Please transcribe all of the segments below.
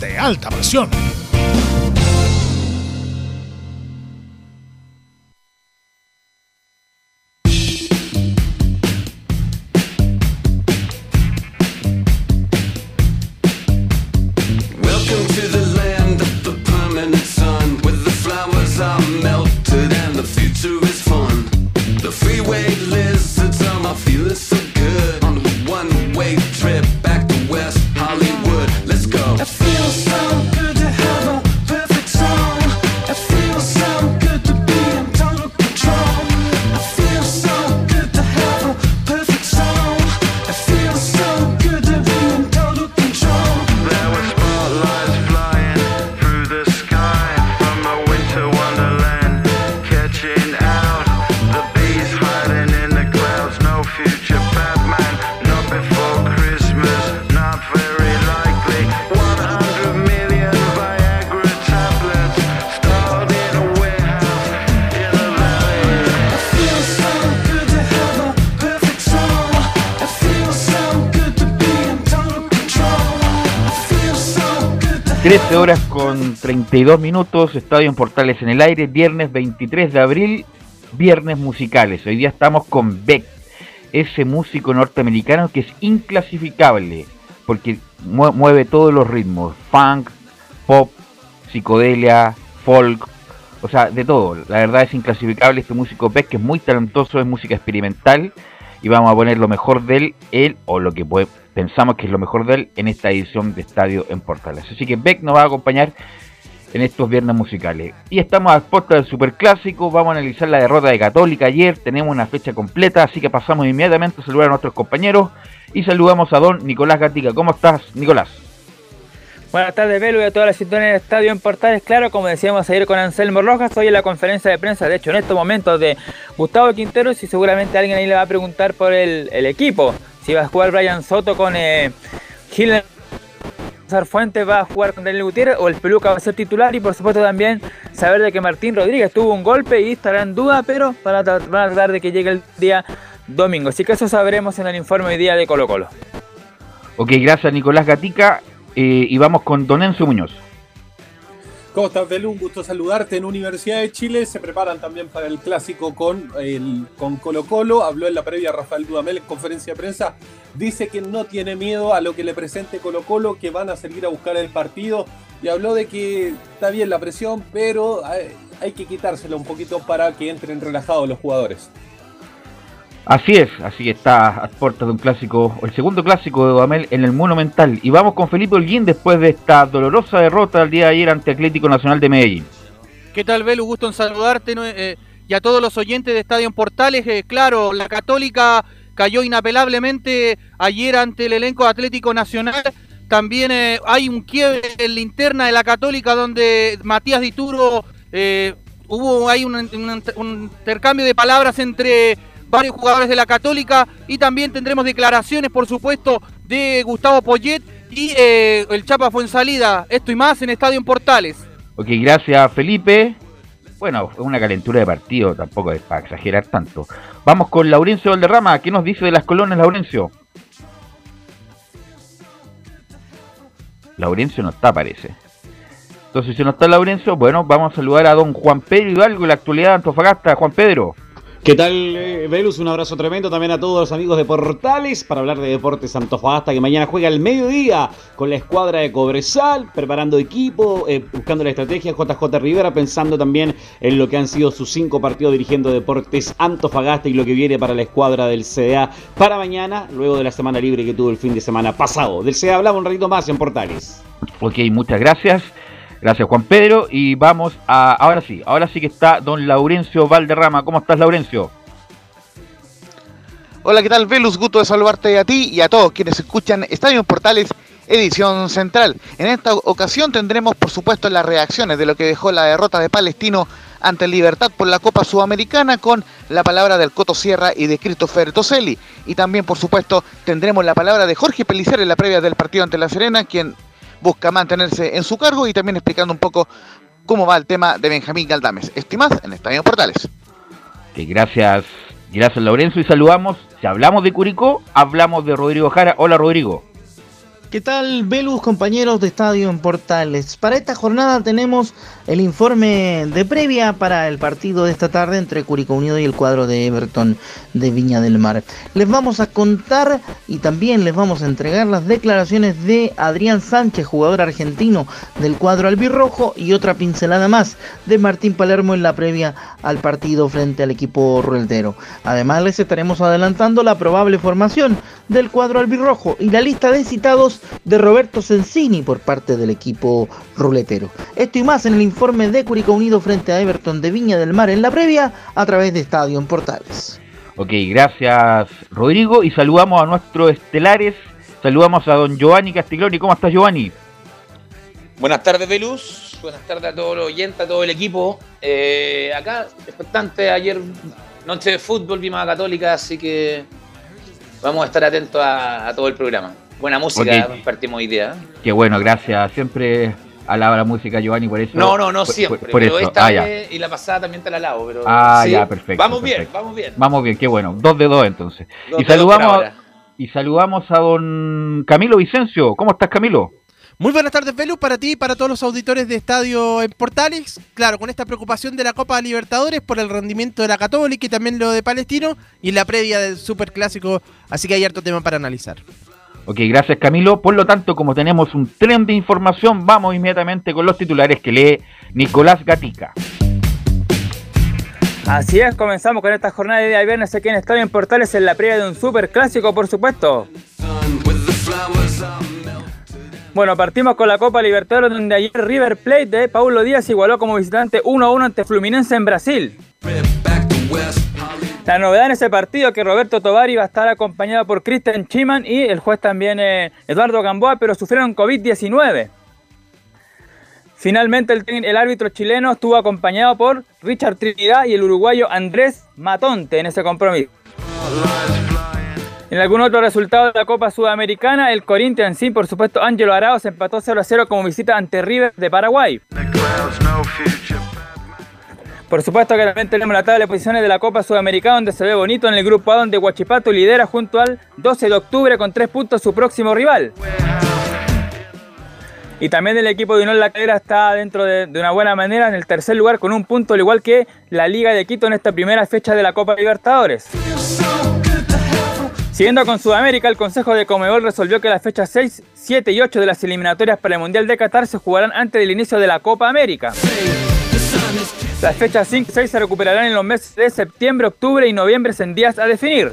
de alta presión. 32 minutos, Estadio en Portales en el aire, viernes 23 de abril, viernes musicales. Hoy día estamos con Beck, ese músico norteamericano que es inclasificable, porque mueve todos los ritmos, funk, pop, psicodelia, folk, o sea, de todo. La verdad es inclasificable este músico Beck, que es muy talentoso, es música experimental, y vamos a poner lo mejor de él, él o lo que puede pensamos que es lo mejor de él en esta edición de Estadio en Portales. Así que Beck nos va a acompañar en estos viernes musicales. Y estamos a puerta del Superclásico, vamos a analizar la derrota de Católica ayer, tenemos una fecha completa, así que pasamos inmediatamente a saludar a nuestros compañeros y saludamos a don Nicolás Gatica. ¿Cómo estás, Nicolás? Buenas tardes, Belu, y a toda la situación del Estadio en Portales. Claro, como decíamos ayer con Anselmo Rojas, hoy en la conferencia de prensa, de hecho, en estos momentos de Gustavo Quinteros, y seguramente alguien ahí le va a preguntar por el, el equipo si va a jugar Brian Soto con eh, Gil Fuentes va a jugar con Daniel Gutiérrez o el Peluca va a ser titular y por supuesto también saber de que Martín Rodríguez tuvo un golpe y estará en duda, pero van a, tratar de que llegue el día domingo. Así que eso sabremos en el informe hoy día de Colo Colo. Ok, gracias Nicolás Gatica eh, y vamos con Don Enzo Muñoz. ¿Cómo estás? Un gusto saludarte. En Universidad de Chile se preparan también para el clásico con, con Colo Colo. Habló en la previa Rafael Dudamel en conferencia de prensa. Dice que no tiene miedo a lo que le presente Colo Colo, que van a salir a buscar el partido. Y habló de que está bien la presión, pero hay, hay que quitársela un poquito para que entren relajados los jugadores. Así es, así está a puertas de un clásico, el segundo clásico de Dudamel en el Monumental. Y vamos con Felipe Holguín después de esta dolorosa derrota el día de ayer ante Atlético Nacional de Medellín. ¿Qué tal, Belu? Gusto en saludarte eh, y a todos los oyentes de Estadio Portales. Eh, claro, la Católica cayó inapelablemente ayer ante el elenco Atlético Nacional. También eh, hay un quiebre en la interna de la Católica donde Matías Dituro hubo hay un intercambio de palabras entre varios jugadores de la Católica y también tendremos declaraciones, por supuesto, de Gustavo Poyet y eh, el Chapa fue en salida. Esto y más en Estadio en Portales. Ok, gracias Felipe. Bueno, es una calentura de partido, tampoco es para exagerar tanto. Vamos con Laurencio Valderrama. ¿Qué nos dice de las colonias, Laurencio? Laurencio no está, parece. Entonces, si no está Laurencio, bueno, vamos a saludar a don Juan Pedro Hidalgo, la actualidad de Antofagasta. Juan Pedro. ¿Qué tal, eh, Velus? Un abrazo tremendo también a todos los amigos de Portales para hablar de Deportes Antofagasta, que mañana juega al mediodía con la escuadra de Cobresal, preparando equipo, eh, buscando la estrategia. JJ Rivera pensando también en lo que han sido sus cinco partidos dirigiendo Deportes Antofagasta y lo que viene para la escuadra del CDA para mañana, luego de la semana libre que tuvo el fin de semana pasado. Del CDA hablamos un ratito más en Portales. Ok, muchas gracias. Gracias Juan Pedro y vamos a, ahora sí, ahora sí que está don Laurencio Valderrama. ¿Cómo estás Laurencio? Hola, ¿qué tal Velus? Gusto de saludarte a ti y a todos quienes escuchan Estadio Portales edición central. En esta ocasión tendremos por supuesto las reacciones de lo que dejó la derrota de Palestino ante Libertad por la Copa Sudamericana con la palabra del Coto Sierra y de Christopher Toselli. Y también por supuesto tendremos la palabra de Jorge Pelicer en la previa del partido ante La Serena, quien busca mantenerse en su cargo y también explicando un poco cómo va el tema de Benjamín Galdames. Estimad en Estadio Portales. gracias, gracias Lorenzo y saludamos. Si hablamos de Curicó, hablamos de Rodrigo Jara. Hola Rodrigo. ¿Qué tal, Velus, compañeros de Estadio en Portales? Para esta jornada tenemos el informe de previa para el partido de esta tarde entre Curicó Unido y el cuadro de Everton de Viña del Mar. Les vamos a contar y también les vamos a entregar las declaraciones de Adrián Sánchez, jugador argentino del cuadro albirrojo, y otra pincelada más de Martín Palermo en la previa al partido frente al equipo ruletero. Además, les estaremos adelantando la probable formación del cuadro albirrojo y la lista de citados de Roberto Sensini por parte del equipo ruletero. Esto y más en el informe de Curicó Unido frente a Everton de Viña del Mar en la previa a través de Estadio en Portales. Ok, gracias Rodrigo y saludamos a nuestros estelares. Saludamos a don Giovanni Castiglioni. ¿Cómo estás Giovanni? Buenas tardes Velus, buenas tardes a todos los oyentes, a todo el equipo. Eh, acá, expectante, ayer noche de fútbol, vimos a Católica, así que vamos a estar atentos a, todo el programa. Buena música, compartimos ideas. Qué bueno, gracias. Siempre alaba la música Giovanni por eso. No, no, no siempre. pero esta ah, vez y la pasada también te la alabo. Pero, ah, ya, perfecto. Vamos bien, vamos bien. Vamos bien, qué bueno. Dos de dos entonces. y saludamos y saludamos a don Camilo Vicencio. ¿Cómo estás, Camilo? Muy buenas tardes, Velus, para ti y para todos los auditores de Estadio en Portales. Claro, con esta preocupación de la Copa Libertadores por el rendimiento de la Católica y también lo de Palestino y la previa del Super Clásico. Así que hay harto tema para analizar. Ok, gracias Camilo. Por lo tanto, como tenemos un tren de información, vamos inmediatamente con los titulares que lee Nicolás Gatica. Así es, comenzamos con esta jornada de día viernes aquí en Estadio en Portales en la previa de un super clásico, por supuesto. Bueno, partimos con la Copa Libertadores donde ayer River Plate de Paulo Díaz igualó como visitante 1-1 ante Fluminense en Brasil. La novedad en ese partido es que Roberto Tovari va a estar acompañado por Christian Chiman y el juez también eh, Eduardo Gamboa, pero sufrieron COVID-19. Finalmente el, árbitro chileno estuvo acompañado por Richard Trinidad y el uruguayo Andrés Matonte en ese compromiso. En algún otro resultado de la Copa Sudamericana, el Corinthians, sí, por supuesto, Ángelo Arao se empató 0 0 como visita ante River de Paraguay. Por supuesto que también tenemos la tabla de posiciones de la Copa Sudamericana donde se ve bonito en el grupo A donde Huachipato lidera junto al 12 de octubre con 3 puntos su próximo rival. Y también el equipo de Unión La Calera está dentro de, una buena manera en el tercer lugar con un punto al igual que la Liga de Quito en esta primera fecha de la Copa Libertadores. Siguiendo con Sudamérica, el Consejo de Comebol resolvió que las fechas 6, 7 y 8 de las eliminatorias para el Mundial de Qatar se jugarán antes del inicio de la Copa América. Las fechas 5 y 6 se recuperarán en los meses de septiembre, octubre y noviembre en días a definir.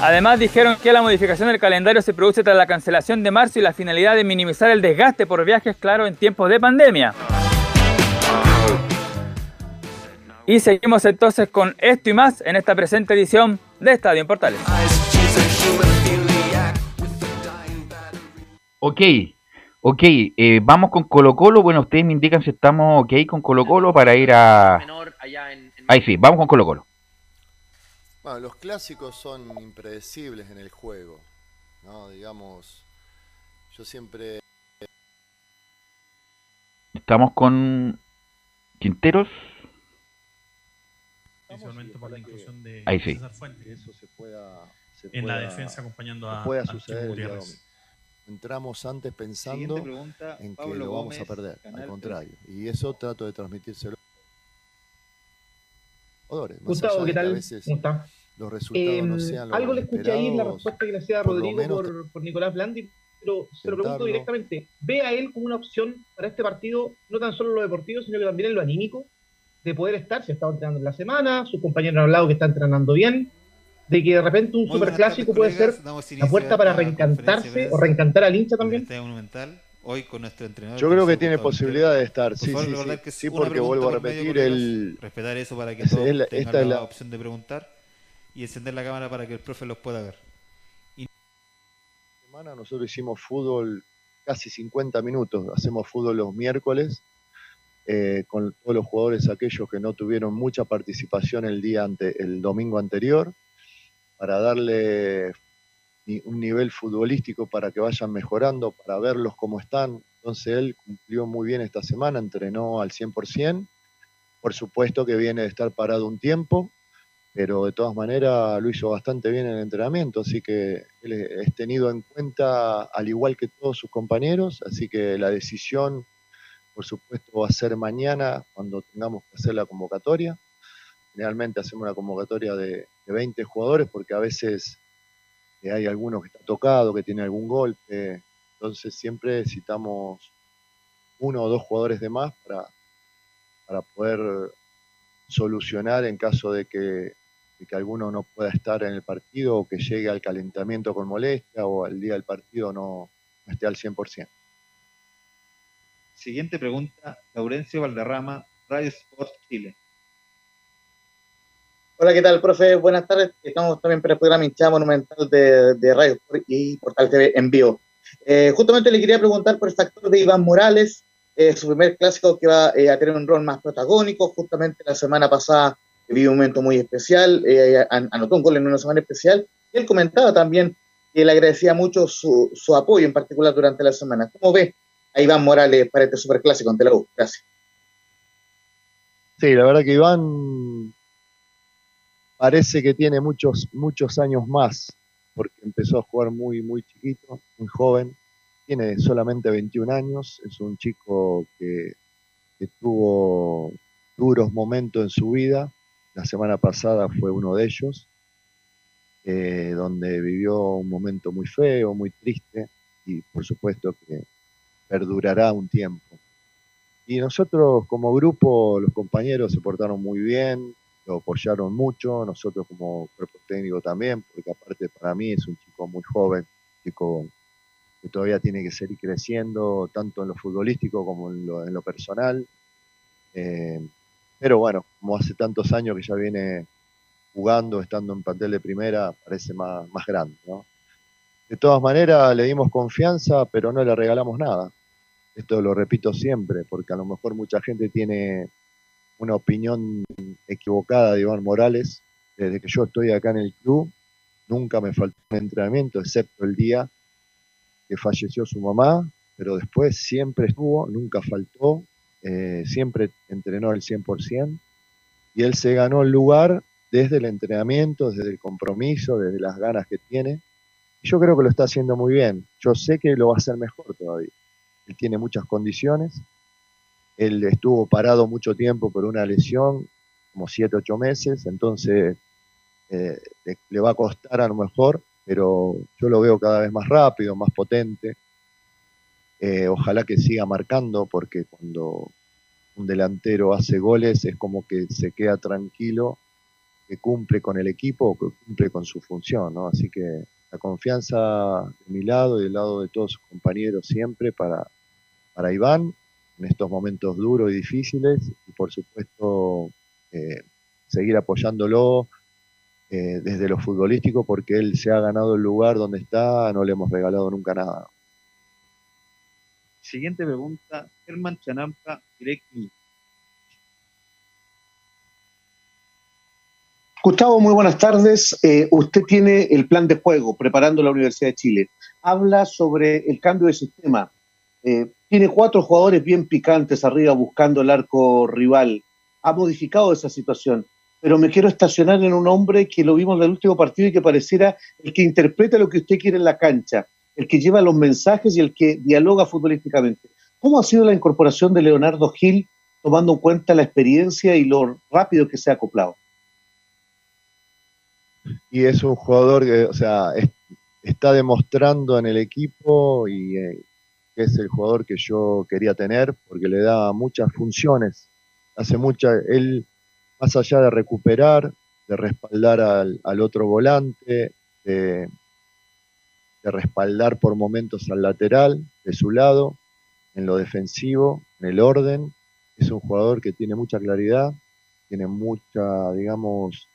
Además dijeron que la modificación del calendario se produce tras la cancelación de marzo y la finalidad de minimizar el desgaste por viajes, claro, en tiempos de pandemia. Y seguimos entonces con esto y más en esta presente edición de Estadio en Portales. Ok, Ok, eh, vamos con Colo Colo. Bueno, ustedes me indican si estamos ok con Colo Colo para ir a... Ahí sí, vamos con Colo Colo. Bueno, los clásicos son impredecibles en el juego, ¿no? Digamos, yo siempre... Estamos con Quinteros. por la inclusión de Ahí sí. Eso se pueda, en la defensa acompañando a, pueda suceder entramos antes pensando en que lo vamos a perder, al contrario. Y eso trato de transmitírselo. Más Gustavo, ¿qué a tal? veces ¿Cómo está? los resultados no Eh, sean los algo le escuché ahí en la respuesta que le hacía por lo Rodrigo por, por Nicolás Blandi, pero se lo pregunto directamente. ¿Ve a él como una opción para este partido, no tan solo en lo deportivo, sino que también en lo anímico? De poder estar, se ha estado entrenando en la semana, sus compañeros han hablado que está entrenando bien, de que de repente un superclásico puede ser la puerta para reencantarse o reencantar al hincha también. Hoy con nuestro entrenador. Yo creo que tiene posibilidad de estar, sí, favor, sí, sí. Sí, porque vuelvo a repetir, el- Respetar eso para que todos es la- tengan esta es la, la- opción de preguntar y encender la cámara para que el profe los pueda ver. semana nosotros hicimos fútbol casi 50 minutos. Hacemos fútbol los miércoles eh, con todos los jugadores aquellos que no tuvieron mucha participación el día ante, el domingo anterior para darle un nivel futbolístico para que vayan mejorando, para verlos cómo están. Entonces él cumplió muy bien esta semana, entrenó al 100%. Por supuesto que viene de estar parado un tiempo, pero de todas maneras lo hizo bastante bien en el entrenamiento, así que él es tenido en cuenta al igual que todos sus compañeros, así que la decisión, por supuesto, va a ser mañana cuando tengamos que hacer la convocatoria. Generalmente hacemos una convocatoria de, de 20 jugadores porque a veces eh, hay alguno que está tocado, que tiene algún golpe, entonces siempre necesitamos uno o dos jugadores de más para, para poder solucionar en caso de que, que alguno no pueda estar en el partido o que llegue al calentamiento con molestia o al día del partido no, no esté al 100%. Siguiente pregunta, Laurencio Valderrama, Radio Sport Chile. Hola, ¿qué tal, profe? Buenas tardes. Estamos también para el programa hinchada monumental de, Radio y Portal TV en vivo. Eh, justamente le quería preguntar por el factor de Iván Morales, eh, su primer clásico que va eh, a tener un rol más protagónico. Justamente la semana pasada vivió un momento muy especial, an- anotó un gol en una semana especial. Y él comentaba también que le agradecía mucho su, su apoyo, en particular durante la semana. ¿Cómo ve a Iván Morales para este superclásico ante la U? Gracias. Sí, la verdad que Iván parece que tiene muchos, muchos años más, porque empezó a jugar muy, muy chiquito, muy joven. Tiene solamente 21 años, es un chico que, que tuvo duros momentos en su vida. La semana pasada fue uno de ellos, eh, donde vivió un momento muy feo, muy triste, y por supuesto que perdurará un tiempo. Y nosotros como grupo, los compañeros se portaron muy bien, lo apoyaron mucho, nosotros como cuerpo técnico también, porque aparte para mí es un chico muy joven, chico que todavía tiene que seguir creciendo, tanto en lo futbolístico como en lo, personal. Eh, pero bueno, como hace tantos años que ya viene jugando, estando en plantel de primera, parece más, más grande. De todas maneras, le dimos confianza, pero no le regalamos nada. Esto lo repito siempre, porque a lo mejor mucha gente tiene una opinión equivocada de Iván Morales. Desde que yo estoy acá en el club, nunca me faltó un entrenamiento, excepto el día que falleció su mamá, pero después siempre estuvo, nunca faltó, eh, siempre entrenó al 100%, y él se ganó el lugar desde el entrenamiento, desde el compromiso, desde las ganas que tiene. Yo creo que lo está haciendo muy bien. Yo sé que lo va a hacer mejor todavía. Él tiene muchas condiciones. Él estuvo parado mucho tiempo por una lesión, como 7, 8 meses, entonces eh, le, va a costar a lo mejor, pero yo lo veo cada vez más rápido, más potente. Eh, ojalá que siga marcando, porque cuando un delantero hace goles es como que se queda tranquilo, que cumple con el equipo, que cumple con su función, ¿no? Así que la confianza de mi lado y del lado de todos sus compañeros siempre para, para Iván en estos momentos duros y difíciles y por supuesto eh, seguir apoyándolo eh, desde lo futbolístico porque él se ha ganado el lugar donde está, no le hemos regalado nunca nada. Siguiente pregunta, Germán Chanampa, Direct News. Gustavo, muy buenas tardes. Eh, usted tiene el plan de juego preparando la Universidad de Chile. Habla sobre el cambio de sistema. Eh, tiene cuatro jugadores bien picantes arriba buscando el arco rival. Ha modificado esa situación. Pero me quiero estacionar en un hombre que lo vimos en el último partido y que pareciera el que interpreta lo que usted quiere en la cancha, el que lleva los mensajes y el que dialoga futbolísticamente. ¿Cómo ha sido la incorporación de Leonardo Gil tomando en cuenta la experiencia y lo rápido que se ha acoplado? y es un jugador que, o sea, es- está demostrando en el equipo y eh, que es el jugador que yo quería tener porque le da muchas funciones. Hace mucha, él, más allá de recuperar, de respaldar al, otro volante, de, de respaldar por momentos al lateral de su lado, en lo defensivo, en el orden, es un jugador que tiene mucha claridad, tiene mucha, digamos,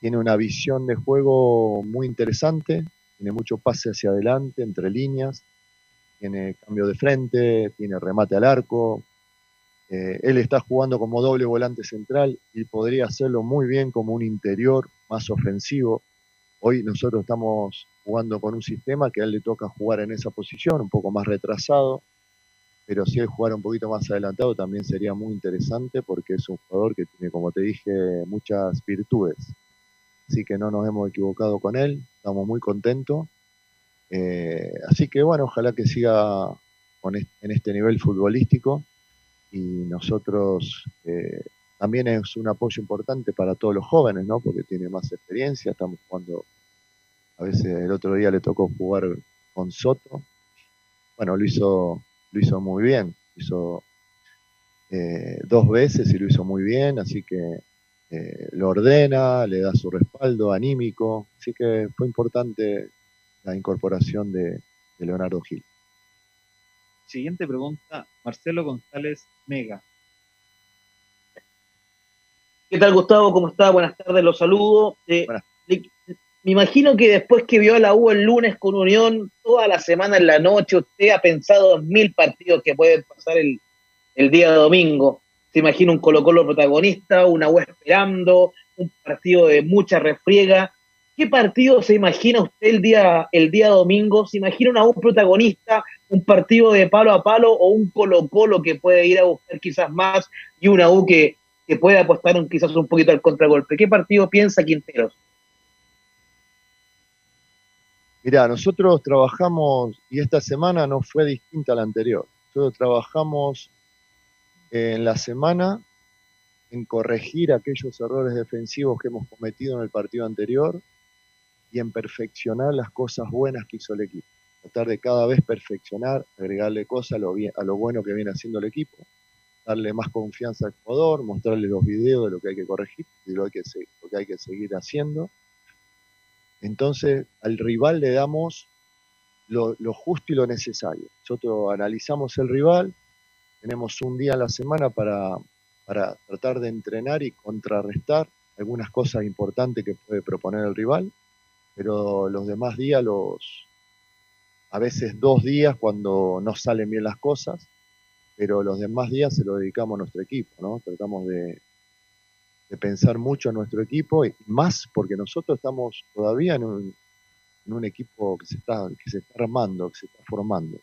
tiene una visión de juego muy interesante, tiene mucho pase hacia adelante, entre líneas, tiene cambio de frente, tiene remate al arco. Eh, él está jugando como doble volante central y podría hacerlo muy bien como un interior más ofensivo. Hoy nosotros estamos jugando con un sistema que a él le toca jugar en esa posición, un poco más retrasado, pero si él jugara un poquito más adelantado también sería muy interesante porque es un jugador que tiene, como te dije, muchas virtudes. Así que no nos hemos equivocado con él, estamos muy contentos. Eh, así que bueno, ojalá que siga con est- en este nivel futbolístico. Y nosotros eh, también es un apoyo importante para todos los jóvenes, ¿no? Porque tiene más experiencia, estamos jugando, a veces el otro día le tocó jugar con Soto, bueno, lo hizo, lo hizo muy bien, hizo eh, dos veces y lo hizo muy bien, así que eh, lo ordena, le da su respaldo anímico, así que fue importante la incorporación de, de Leonardo Gil. Siguiente pregunta, Marcelo González Mega. ¿Qué tal, Gustavo? ¿Cómo está? Buenas tardes, los saludo. Eh, le- me imagino que después que vio a la U el lunes con Unión, toda la semana en la noche, usted ha pensado en mil partidos que pueden pasar el, el día domingo. Se imagina un Colo-Colo protagonista, una U esperando, un partido de mucha refriega. ¿Qué partido se imagina usted el día, el día domingo? ¿Se imagina una U protagonista, un partido de palo a palo o un Colo-Colo que puede ir a buscar quizás más y una U que, que puede apostar un, quizás un poquito al contragolpe? ¿Qué partido piensa Quinteros? Mirá, nosotros trabajamos, y esta semana no fue distinta a la anterior. Nosotros trabajamos en la semana en corregir aquellos errores defensivos que hemos cometido en el partido anterior y en perfeccionar las cosas buenas que hizo el equipo. Tratar de cada vez perfeccionar, agregarle cosas a lo, bueno que viene haciendo el equipo, darle más confianza al jugador, mostrarle los videos de lo que hay que corregir se- lo que hay que seguir haciendo. Entonces, al rival le damos lo, lo justo y lo necesario. Nosotros analizamos el rival, tenemos un día a la semana para, para tratar de entrenar y contrarrestar algunas cosas importantes que puede proponer el rival, pero los demás días, los a veces dos días cuando no salen bien las cosas, pero los demás días se lo dedicamos a nuestro equipo, ¿no? Tratamos de, de pensar mucho en nuestro equipo y más porque nosotros estamos todavía en un, en un equipo que se, está, que se está armando, que se está formando.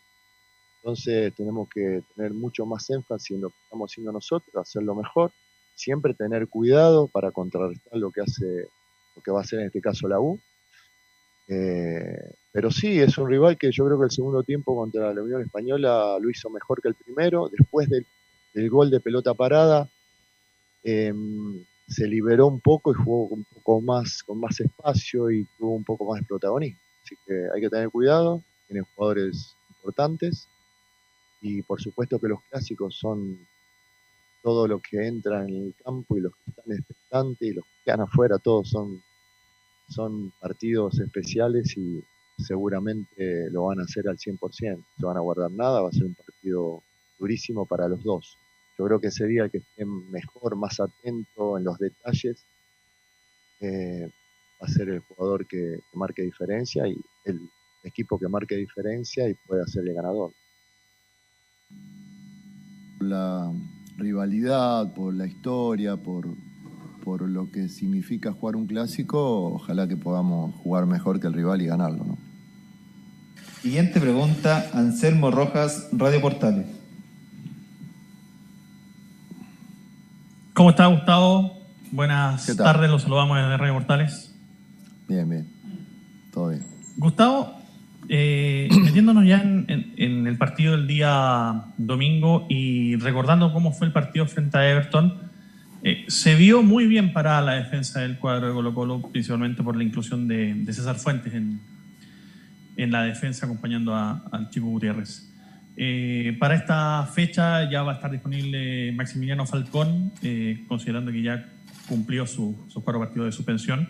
Entonces tenemos que tener mucho más énfasis en lo que estamos haciendo nosotros, hacerlo mejor, siempre tener cuidado para contrarrestar lo que hace, lo que va a hacer en este caso la U. Eh, pero sí, es un rival que yo creo que el segundo tiempo contra la Unión Española lo hizo mejor que el primero. Después del, gol de pelota parada, em, se liberó un poco y jugó un poco más, con más espacio y tuvo un poco más de protagonismo. Así que hay que tener cuidado, tiene jugadores importantes y por supuesto que los clásicos son todo lo que entra en el campo y los que están expectantes y los que quedan afuera, todos son, son partidos especiales y seguramente lo van a hacer al 100%, no se van a guardar nada, va a ser un partido durísimo para los dos. Yo creo que sería el que esté mejor, más atento en los detalles, eh, va a ser el jugador que, que marque diferencia y el equipo que marque diferencia y pueda ser el ganador. la rivalidad, por la historia, por, por lo que significa jugar un clásico, ojalá que podamos jugar mejor que el rival y ganarlo. ¿no? Siguiente pregunta, Anselmo Rojas, Radio Portales. ¿Cómo está Gustavo? Buenas tardes, los saludamos desde Radio Mortales. Bien, bien. Todo bien. Gustavo, eh, metiéndonos ya en, en- en el partido del día domingo y recordando cómo fue el partido frente a Everton, Eh, se vio muy bien para la defensa del cuadro de Colo Colo, principalmente por la inclusión de, César Fuentes en, la defensa acompañando a, al Chico Gutiérrez. Eh, para esta fecha ya va a estar disponible Maximiliano Falcón, eh, considerando que ya cumplió su cuatro partidos de suspensión.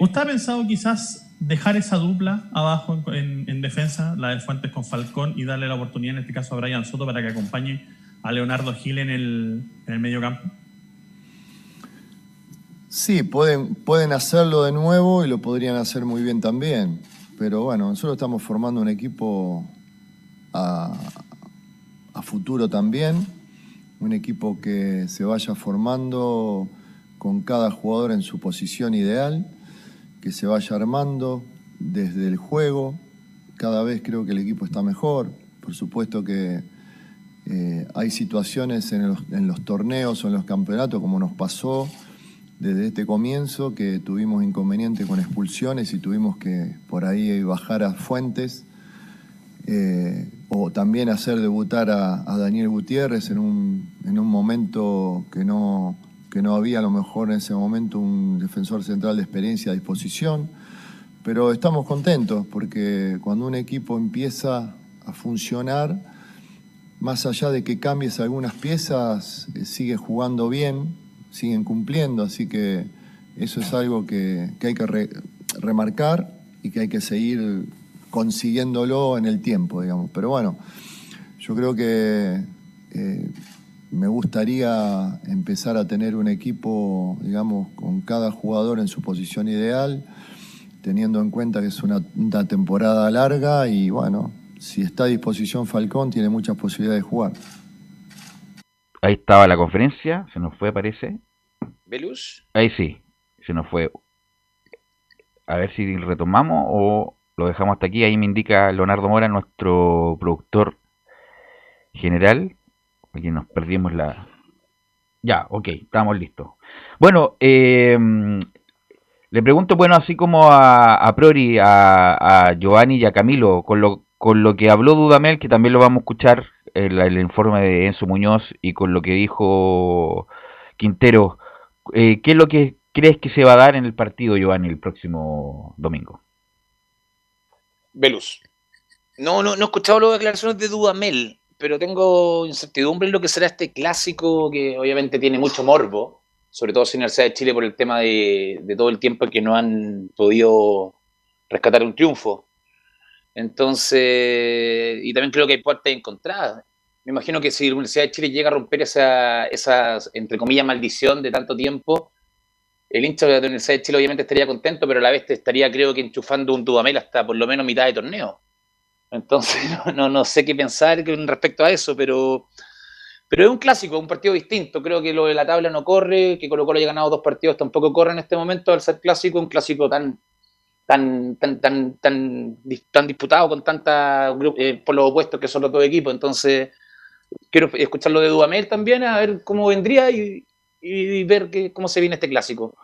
¿Usted ha pensado quizás dejar esa dupla abajo en, en, en, defensa, la de Fuentes con Falcón, y darle la oportunidad en este caso a Brian Soto para que acompañe a Leonardo Gil en el medio campo? Sí, pueden, pueden hacerlo de nuevo y lo podrían hacer muy bien también. Pero bueno, nosotros estamos formando un equipo a, futuro también, un equipo que se vaya formando con cada jugador en su posición ideal, que se vaya armando desde el juego. Cada vez creo que el equipo está mejor. Por supuesto que eh, hay situaciones en los torneos o en los campeonatos, como nos pasó, desde este comienzo que tuvimos inconveniente con expulsiones y tuvimos que por ahí bajar a fuentes eh, o también hacer debutar a, a, Daniel Gutiérrez en un, en un momento que no, que no había a lo mejor en ese momento un defensor central de experiencia a disposición. Pero estamos contentos porque cuando un equipo empieza a funcionar, más allá de que cambies algunas piezas, eh, sigue jugando bien, siguen cumpliendo, así que eso es algo que, que hay que re, remarcar y que hay que seguir consiguiéndolo en el tiempo, digamos. Pero bueno, yo creo que eh, me gustaría empezar a tener un equipo, digamos, con cada jugador en su posición ideal, teniendo en cuenta que es una, una temporada larga y bueno, si está a disposición Falcón, tiene muchas posibilidades de jugar. Ahí estaba la conferencia, se nos fue, parece. ¿Velus? Ahí sí, se nos fue. A ver si retomamos o lo dejamos hasta aquí. Ahí me indica Leonardo Mora, nuestro productor general. Aquí nos perdimos la... Ya, ok, estamos listos. Bueno, eh, le pregunto, bueno, así como a, a Priori, a, a Giovanni y a Camilo, con lo, con lo que habló Dudamel, que también lo vamos a escuchar el, el informe de Enzo Muñoz, y con lo que dijo Quintero, eh, ¿qué es lo que crees que se va a dar en el partido, Giovanni, el próximo domingo? Velus. No, no, no he escuchado las declaraciones de Dudamel, pero tengo incertidumbre en lo que será este clásico que obviamente tiene mucho morbo, sobre todo sin Universidad de Chile por el tema de, de todo el tiempo que no han podido rescatar un triunfo. Entonces, y también creo que hay puertas encontradas. Me imagino que si la Universidad de Chile llega a romper esa, esa, entre comillas, maldición de tanto tiempo, el hincha de la Universidad de Chile obviamente estaría contento, pero a la vez estaría, creo que, enchufando un Dudamel hasta por lo menos mitad de torneo. Entonces, no, no, no sé qué pensar respecto a eso, pero, pero es un clásico, un partido distinto. Creo que lo de la tabla no corre, que Colo Colo haya ganado dos partidos tampoco corre en este momento al ser clásico, un clásico tan tan tan tan tan, tan disputado con tanta eh, por los opuestos que son los dos equipos. Entonces, quiero escucharlo de Dudamel también, a ver cómo vendría y, y ver que, cómo se viene este clásico.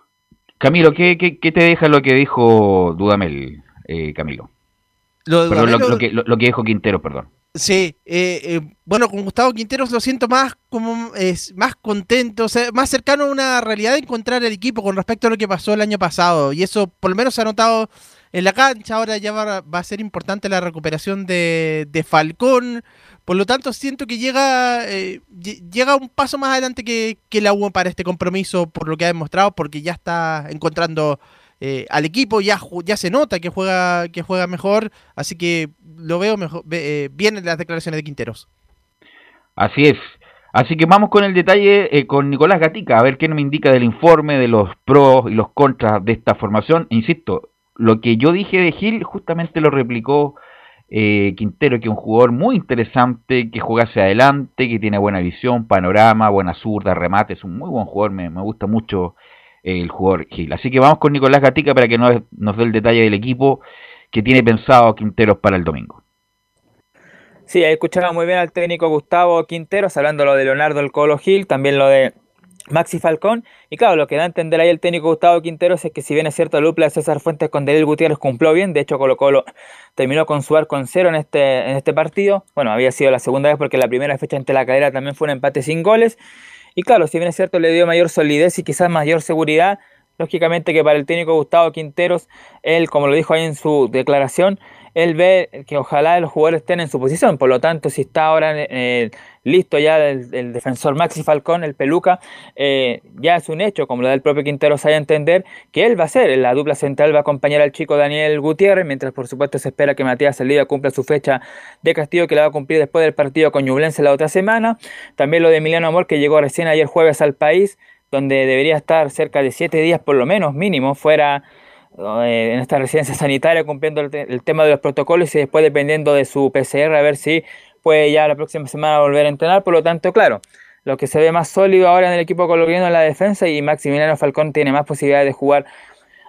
Camilo, ¿qué, qué, qué te deja lo que dijo Dudamel, eh, Camilo? Lo, perdón, Dudamel, lo, lo, que, lo, lo, que, dijo Quintero, perdón. Sí, eh, eh, bueno, con Gustavo Quinteros lo siento más como es más contento, o sea, más cercano a una realidad de encontrar el equipo con respecto a lo que pasó el año pasado. Y eso por lo menos se ha notado en la cancha. Ahora ya va, a ser importante la recuperación de, de, Falcón. Por lo tanto, siento que llega, eh, llega un paso más adelante que, que la U para este compromiso, por lo que ha demostrado, porque ya está encontrando eh, al equipo, ya, ya se nota que juega, que juega mejor, así que lo veo mejor, eh, bien en las declaraciones de Quinteros. Así es. Así que vamos con el detalle con Nicolás Gatica, a ver qué nos indica del informe, de los pros y los contras de esta formación. Insisto, lo que yo dije de Gil justamente lo replicó eh, Quintero, que es un jugador muy interesante, que juega hacia adelante, que tiene buena visión, panorama, buena zurda, remate, es un muy buen jugador, me, me gusta mucho eh, el jugador Gil. Así que vamos con Nicolás Gatica para que nos, nos dé el detalle del equipo que tiene pensado Quinteros para el domingo. Sí, escuchaba muy bien al técnico Gustavo Quinteros, hablando lo de Leonardo El Colo Gil, también lo de Maxi Falcón. Y claro, lo que da a entender ahí el técnico Gustavo Quinteros es que si bien es cierto la dupla de César Fuentes con Delil Gutiérrez cumplió bien, de hecho Colo Colo terminó con su arco en cero en este, en este partido. Bueno, había sido la segunda vez porque la primera fecha ante la cadera también fue un empate sin goles. Y claro, si bien es cierto, le dio mayor solidez y quizás mayor seguridad, lógicamente que para el técnico Gustavo Quinteros, él, como lo dijo ahí en su declaración, él ve que ojalá los jugadores estén en su posición. Por lo tanto, si está ahora eh, listo ya el, defensor Maxi Falcón, el peluca, eh, ya es un hecho, como lo da el propio Quintero, sabe entender que él va a ser, la dupla central va a acompañar al chico Daniel Gutiérrez, mientras por supuesto se espera que Matías Salida cumpla su fecha de castigo que la va a cumplir después del partido con Ñublense la otra semana. También lo de Emiliano Amor, que llegó recién ayer jueves al país, donde debería estar cerca de siete días por lo menos mínimo fuera en esta residencia sanitaria cumpliendo el, tema de los protocolos y después dependiendo de su PCR a ver si puede ya la próxima semana volver a entrenar. Por lo tanto, claro, lo que se ve más sólido ahora en el equipo colombiano es la defensa y Maximiliano Falcón tiene más posibilidades de jugar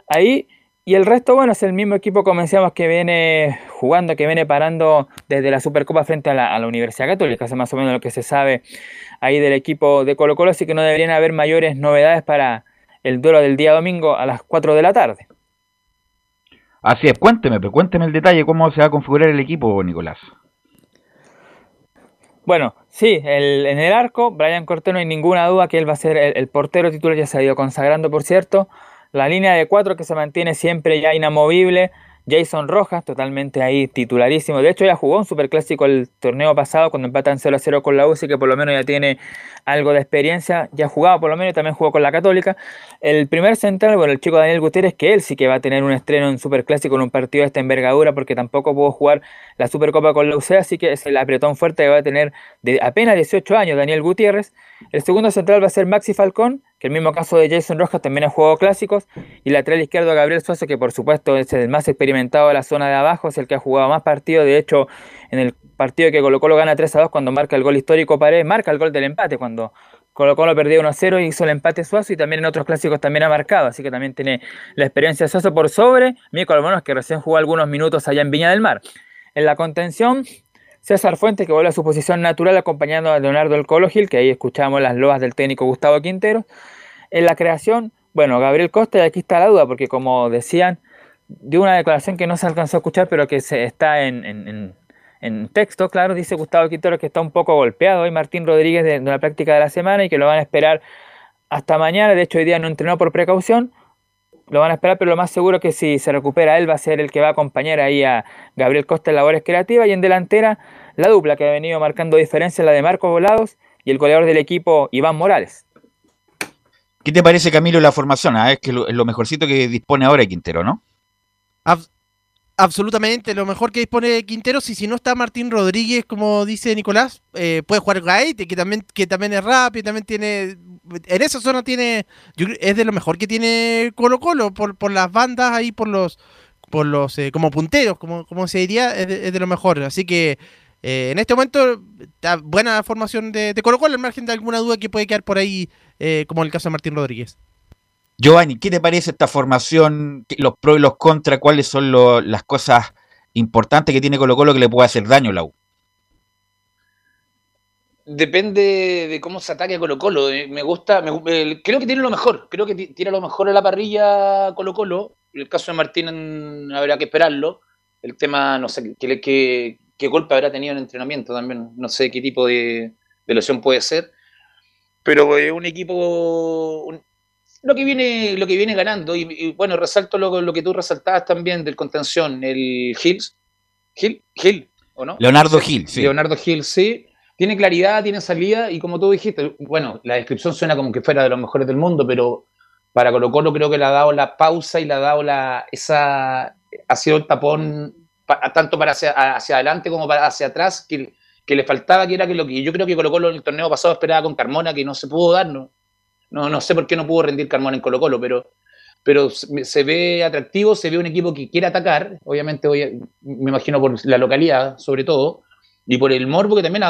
ahí. Y el resto, bueno, es el mismo equipo, como decíamos, que viene jugando, que viene parando desde la Supercopa frente a la, Universidad Católica, es más o menos lo que se sabe ahí del equipo de Colo Colo, así que no deberían haber mayores novedades para el duelo del día domingo a las 4 de la tarde. Así es, cuénteme, pero cuénteme el detalle, cómo se va a configurar el equipo, Nicolás. Bueno, sí, en el arco, Brian Cortés no hay ninguna duda que él va a ser el, portero titular, ya se ha ido consagrando, por cierto. La línea de cuatro que se mantiene siempre ya inamovible, Jason Rojas, totalmente ahí titularísimo. De hecho, ya jugó un superclásico el torneo pasado cuando empatan 0 a 0 con la UCI, que por lo menos ya tiene algo de experiencia. Ya jugaba por lo menos también jugó con la Católica. El primer central, bueno, el chico Daniel Gutiérrez, que él sí que va a tener un estreno en superclásico en un partido de esta envergadura, porque tampoco pudo jugar la Supercopa con la UCI, así que es el apretón fuerte que va a tener de apenas 18 años Daniel Gutiérrez. El segundo central va a ser Maxi Falcón, que el mismo caso de Jason Rojas también ha jugado clásicos, y lateral izquierdo Gabriel Suazo, que por supuesto es el más experimentado de la zona de abajo, es el que ha jugado más partidos, de hecho en el partido que Colo Colo gana 3 a 2 cuando marca el gol histórico Paredes, marca el gol del empate cuando Colo Colo perdió 1 a 0 y hizo el empate Suazo y también en otros clásicos también ha marcado, así que también tiene la experiencia Suazo por sobre Mico Albonos que recién jugó algunos minutos allá en Viña del Mar. En la contención, César Fuentes, que vuelve a su posición natural acompañando a Leonardo El Colo Gil, que ahí escuchamos las loas del técnico Gustavo Quintero. En la creación, bueno, Gabriel Costa, y aquí está la duda, porque como decían, de una declaración que no se alcanzó a escuchar, pero que se está en, texto, claro, dice Gustavo Quintero que está un poco golpeado hoy Martín Rodríguez de, la práctica de la semana y que lo van a esperar hasta mañana. De hecho, hoy día no entrenó por precaución. Lo van a esperar, pero lo más seguro es que si se recupera él va a ser el que va a acompañar ahí a Gabriel Costa en labores creativas. Y en delantera, la dupla que ha venido marcando diferencia, la de Marcos Volados y el goleador del equipo, Iván Morales. ¿Qué te parece, Camilo, la formación? Ah, es que lo, lo mejorcito que dispone ahora Quintero, ¿no? Absolutamente, lo mejor que dispone Quintero, y si no está Martín Rodríguez, como dice Nicolás, eh, puede jugar Gaete, que también, que también es rápido, también tiene, en esa zona tiene, es de lo mejor que tiene Colo Colo, por, por las bandas ahí, por los, por los, eh, como punteros, como, como se diría, es de, lo mejor, así que eh, en este momento, buena formación de, de Colo Colo, al margen de alguna duda que puede quedar por ahí eh, como en el caso de Martín Rodríguez. Giovanni, ¿qué te parece esta formación? Los pros y los contras, ¿cuáles son las cosas importantes que tiene Colo Colo que le puede hacer daño a la U? Depende de cómo se ataque a Colo Colo. Eh, me gusta, creo que tiene lo mejor, creo que tiene lo mejor en la parrilla Colo Colo. El caso de Martín habrá que esperarlo. El tema, no sé, qué, qué, golpe habrá tenido en entrenamiento también. No sé qué tipo de, lesión puede ser pero es un equipo lo que viene lo que viene ganando. Y, bueno resalto lo, lo, que tú resaltabas también del contención el Hills. Gil Gil o no Leonardo Gil sí. Leonardo Gil sí. Tiene claridad tiene salida y como tú dijiste bueno la descripción suena como que fuera de los mejores del mundo pero para Colo Colo creo que le ha dado la pausa y le ha dado la esa ha sido el tapón tanto para hacia, hacia adelante como para hacia atrás que que le faltaba, que era que lo que yo creo que Colo Colo en el torneo pasado esperaba con Carmona, que no se pudo dar, no, no, sé por qué no pudo rendir Carmona en Colo Colo, pero, pero se ve atractivo, se ve un equipo que quiere atacar, obviamente me imagino por la localidad sobre todo, y por el morbo que también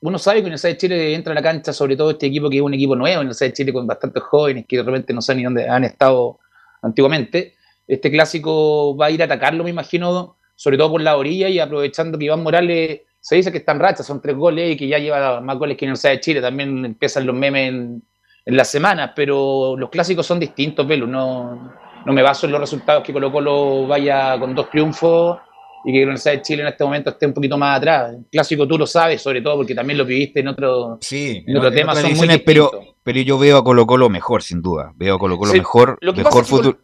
uno sabe que en el de Chile entra a la cancha, sobre todo este equipo que es un equipo nuevo, en el de Chile con bastantes jóvenes que de repente no saben ni dónde han estado antiguamente. Este clásico va a ir a atacarlo, me imagino, sobre todo por la orilla y aprovechando que Iván Morales se dice que está en racha, son tres goles y que ya lleva más goles que en Universidad de Chile. También empiezan los memes en, en las semanas, pero los clásicos son distintos, Pelu. No, no me baso en los resultados que Colo Colo vaya con dos triunfos y que la Universidad de Chile en este momento esté un poquito más atrás. El clásico tú lo sabes, sobre todo porque también lo viviste en otro, sí, en otro en tema. Son muy pero, pero yo veo a Colo Colo mejor, sin duda. Veo a Colo Colo Sí, mejor, lo que mejor fútbol.